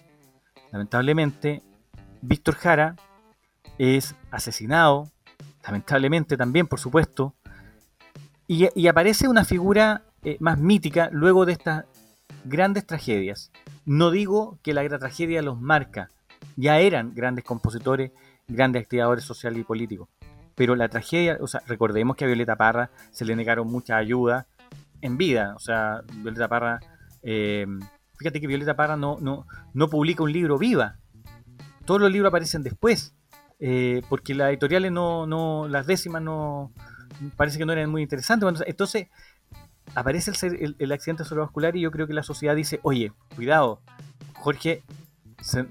lamentablemente. Víctor Jara es asesinado, lamentablemente también, por supuesto. Y, aparece una figura eh, más mítica luego de estas grandes tragedias. No digo que la tragedia los marca, ya eran grandes compositores, grandes activadores sociales y políticos. Pero la tragedia, o sea, recordemos que a Violeta Parra se le negaron mucha ayuda en vida. O sea, Violeta Parra, eh, fíjate que Violeta Parra no, no, no publica un libro viva. Todos los libros aparecen después. eh, porque las editoriales no, no, las décimas no, parece que no eran muy interesantes. Entonces, aparece el, el- el accidente cerebrovascular y yo creo que la sociedad dice, oye, cuidado, Jorge, se-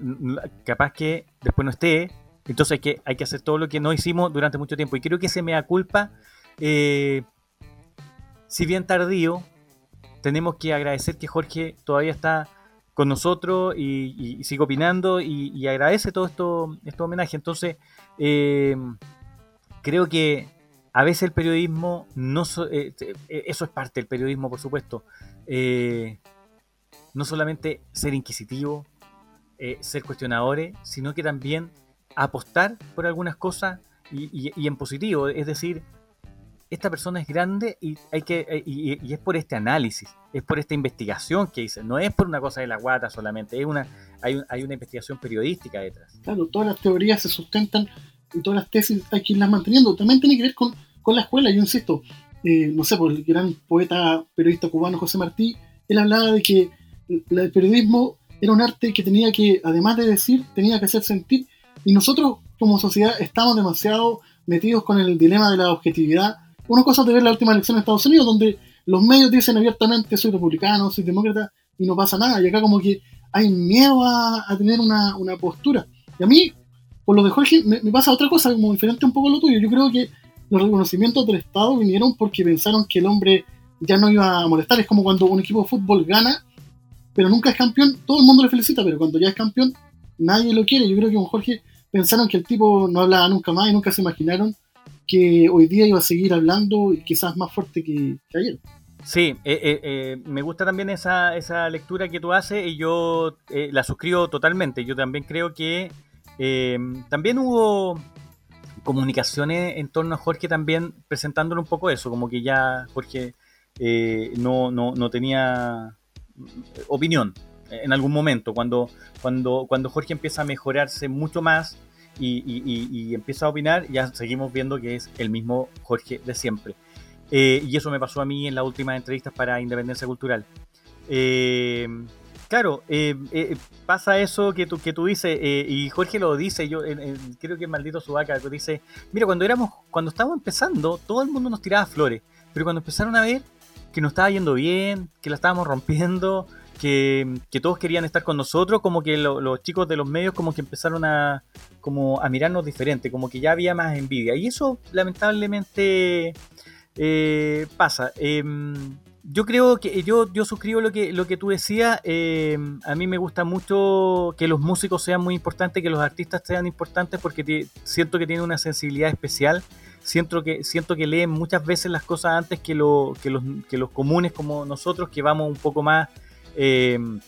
capaz que después no esté, entonces hay que, hay que hacer todo lo que no hicimos durante mucho tiempo. Y creo que ese mea culpa, eh, si bien tardío, tenemos que agradecer que Jorge todavía está con nosotros y, y- opinando y, agradece todo esto, estos homenajes. Entonces, eh, creo que a veces el periodismo, no so- eh, eso es parte del periodismo, por supuesto. No solamente ser inquisitivo, ser cuestionadores, sino que también apostar por algunas cosas y, en positivo. Es decir, esta persona es grande y hay que eh, y, y es por este análisis, es por esta investigación que hice, no es por una cosa de la guata solamente, es una hay, un- hay una investigación periodística detrás. Claro, todas las teorías se sustentan y todas las tesis hay que irlas manteniendo. También tiene que ver con, con la escuela, yo insisto. eh, no sé, por el gran poeta periodista cubano José Martí, él hablaba de que el periodismo era un arte que tenía que, además de decir, tenía que hacer sentir. Y nosotros, como sociedad, estamos demasiado metidos con el dilema de la objetividad. Una cosa de ver la última elección en Estados Unidos, donde los medios dicen abiertamente soy republicano, soy demócrata, y no pasa nada. Y acá como que hay miedo a, tener una, una postura. Y a mí, por lo de Jorge, me, me pasa otra cosa, como diferente un poco a lo tuyo. Yo creo que los reconocimientos del Estado vinieron porque pensaron que el hombre ya no iba a molestar. Es como cuando un equipo de fútbol gana, pero nunca es campeón, todo el mundo le felicita, pero cuando ya es campeón, nadie lo quiere. Yo creo que con Jorge pensaron que el tipo no hablaba nunca más y nunca se imaginaron que hoy día iba a seguir hablando y quizás más fuerte que, ayer. Sí, eh, eh, eh, me gusta también esa, esa lectura que tú haces y yo la suscribo totalmente. Yo también creo que también hubo comunicaciones en torno a Jorge también presentándole un poco eso, como que ya Jorge no, no, no tenía opinión en algún momento, cuando, cuando, cuando Jorge empieza a mejorarse mucho más y, empieza a opinar, ya seguimos viendo que es el mismo Jorge de siempre. Eh, y eso me pasó a mí en las últimas entrevistas para Independencia Cultural. Eh, claro, eh, eh, pasa eso que tú, que tú dices, y Jorge lo dice, yo creo que maldito Subaca, dice, mira, cuando éramos, cuando estábamos empezando, todo el mundo nos tiraba flores, pero cuando empezaron a ver que nos estaba yendo bien, que la estábamos rompiendo, que, todos querían estar con nosotros, como que lo- los chicos de los medios como que empezaron a, como a mirarnos diferente, como que ya había más envidia. Y eso lamentablemente eh, pasa. Em, yo creo que yo, yo suscribo lo que, lo que tú decías. em, a mí me gusta mucho que los músicos sean muy importantes, que los artistas sean importantes, porque siento que tienen una sensibilidad especial. Siento que, siento que leen muchas veces las cosas antes que, los, que los comunes como nosotros, que vamos un poco más em,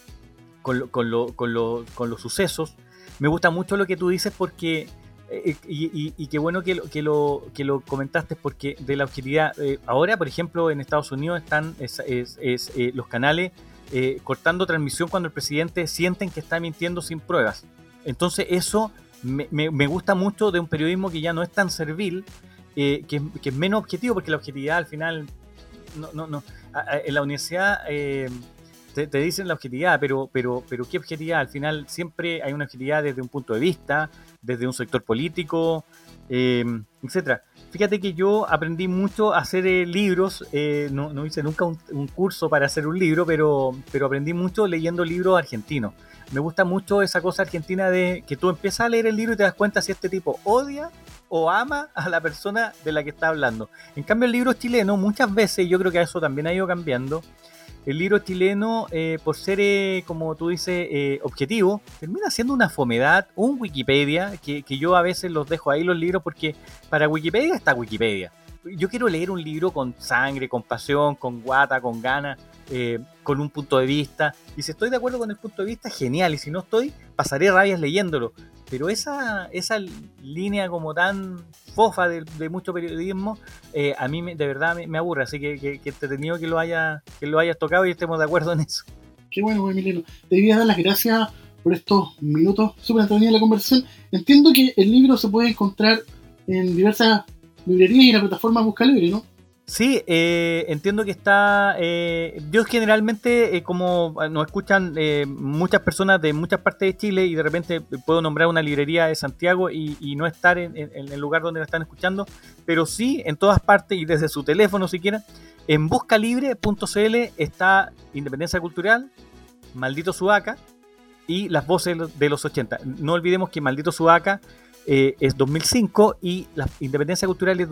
con, con, lo- con, lo- con los sucesos. Me gusta mucho lo que tú dices porque eh, y, y- qué bueno que lo, que, lo, que comentaste porque de la objetividad, eh, ahora por ejemplo en Estados Unidos están es- es- es, eh, los canales eh, cortando transmisión cuando el presidente sienten que está mintiendo sin pruebas. Entonces eso me, gusta mucho de un periodismo que ya no es tan servil, eh, que, es menos objetivo porque la objetividad al final, no, no, no. En la universidad... eh, te, dicen la objetividad, pero, pero, pero ¿qué objetividad? Al final siempre hay una objetividad desde un punto de vista, desde un sector político, eh, etcétera. Fíjate que yo aprendí mucho a hacer eh, libros, eh, no, no hice nunca un, un curso para hacer un libro, pero, pero aprendí mucho leyendo libros argentinos. Me gusta mucho esa cosa argentina de que tú empiezas a leer el libro y te das cuenta si este tipo odia o ama a la persona de la que está hablando. En cambio, el libro chileno, muchas veces, yo creo que eso también ha ido cambiando, el libro chileno, eh, por ser, eh, como tú dices, eh, objetivo, termina siendo una fomedad, un Wikipedia, que, que yo a veces los dejo ahí los libros porque para Wikipedia está Wikipedia. Yo quiero leer un libro con sangre, con pasión, con guata, con ganas, eh, con un punto de vista. Y si estoy de acuerdo con el punto de vista, genial. Y si no estoy, pasaré rabias leyéndolo. Pero esa, esa línea como tan fofa de, mucho periodismo, eh, a mí me- de verdad me, me aburre. Así que, que, que entretenido que lo, haya, que lo hayas tocado y estemos de acuerdo en eso. Qué bueno, Emiliano. Te quería dar las gracias por estos minutos súper entretenidos de la conversación. Entiendo que el libro se puede encontrar en diversas librerías y en la plataforma Busca Libre, ¿no? Sí, eh, entiendo que está. Eh, yo generalmente, eh, como nos escuchan eh, muchas personas de muchas partes de Chile y de repente puedo nombrar una librería de Santiago y, no estar en, el lugar donde la están escuchando, pero sí en todas partes y desde su teléfono si quieren. En buscalibre.cl está Independencia Cultural, Maldito Sudaca y Las Voces de los- de los 80. No olvidemos que Maldito Sudaca eh, es 2005 y la Independencia Cultural es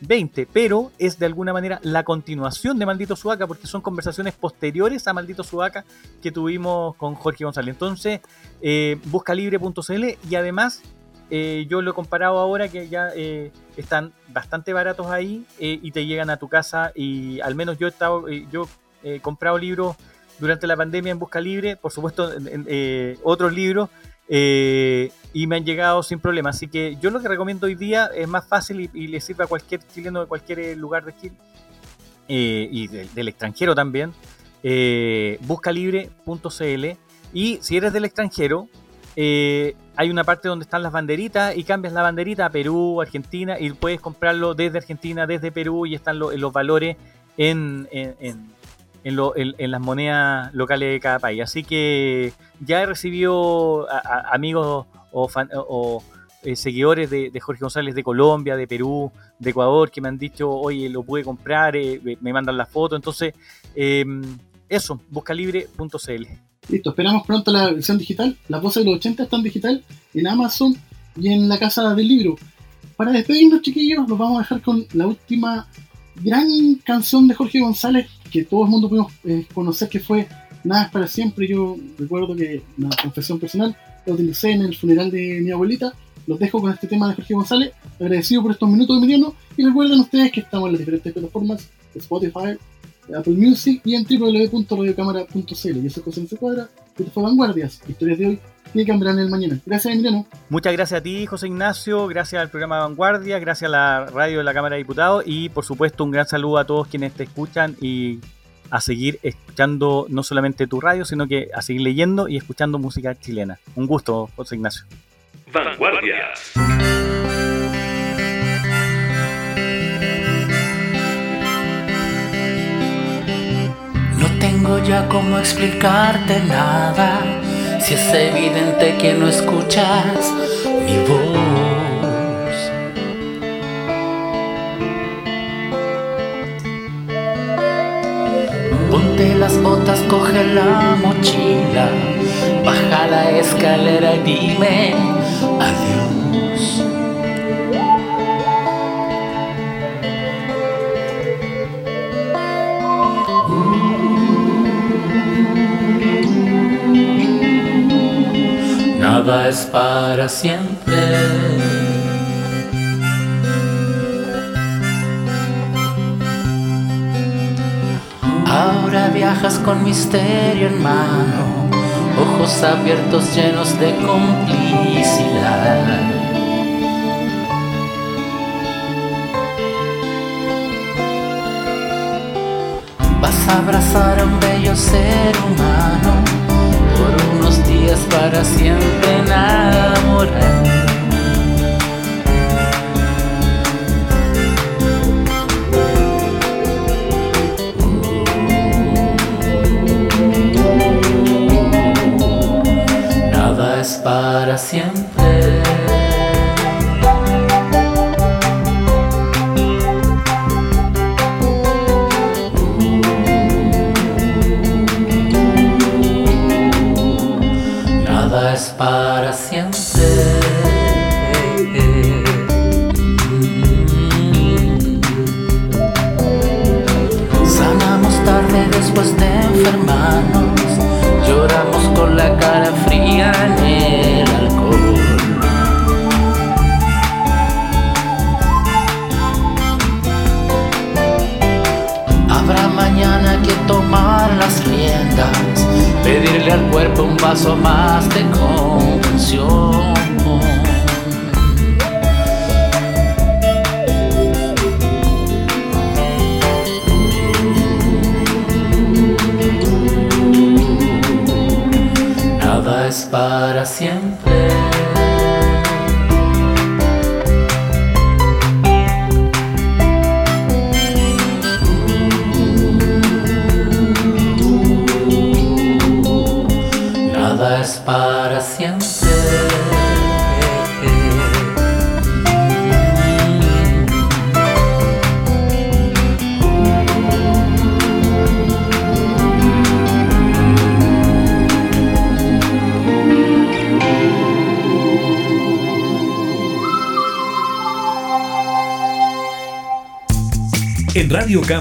2020, pero es de alguna manera la continuación de Maldito Sudaca porque son conversaciones posteriores a Maldito Sudaca que tuvimos con Jorge González. Entonces, eh, buscalibre.cl y además eh, yo lo he comparado ahora que ya eh, están bastante baratos ahí eh, y te llegan a tu casa y al menos yo he, estado, eh, yo he comprado libros durante la pandemia en Busca Libre, por supuesto en- en, otros libros eh, y me han llegado sin problema. Así que yo lo que recomiendo hoy día es más fácil y, y le sirve a cualquier chileno de cualquier eh, lugar de Chile eh, y del, extranjero también. Eh, buscalibre.cl y si eres del extranjero, eh, hay una parte donde están las banderitas y cambias la banderita a Perú, Argentina y puedes comprarlo desde Argentina, desde Perú y están lo- los valores en, en- en- en lo- en- las monedas locales de cada país. Así que ya he recibido amigos o, eh, seguidores de, Jorge González de Colombia, de Perú, de Ecuador, que me han dicho, oye, lo pude comprar, eh, me- mandan la foto. Entonces, eh, eso, buscalibre.cl. Listo, esperamos pronto la versión digital. Las voces de los 80 están digital en Amazon y en la casa del libro. Para despedirnos, chiquillos, nos vamos a dejar con la última gran canción de Jorge González que todo el mundo pudimos eh, conocer que fue Nada es para siempre. Yo recuerdo que una confesión personal la utilicé en el funeral de mi abuelita. Los dejo con este tema de Jorge González. Agradecido por estos minutos, Emiliano. Y recuerden ustedes que estamos en las diferentes plataformas: Spotify, Apple Music y en www.radiocámara.cl. Y eso es José cuadra. Esto fue Vanguardias, historias de hoy y que cambiarán el mañana. Gracias, Emiliano. Muchas gracias a ti, José Ignacio, gracias al programa Vanguardia, gracias a la radio de la Cámara de Diputados y por supuesto un gran saludo a todos quienes te escuchan y a seguir escuchando no solamente tu radio, sino que a seguir leyendo y escuchando música chilena. Un gusto, José Ignacio. Vanguardias. Tengo ya cómo explicarte nada, si es evidente que no escuchas mi voz. Ponte las botas, coge la mochila, baja la escalera y dime adiós. Es para siempre. Ahora viajas con misterio en mano, ojos abiertos llenos de complicidad. Vas a abrazar a un bello ser humano días para siempre enamorar.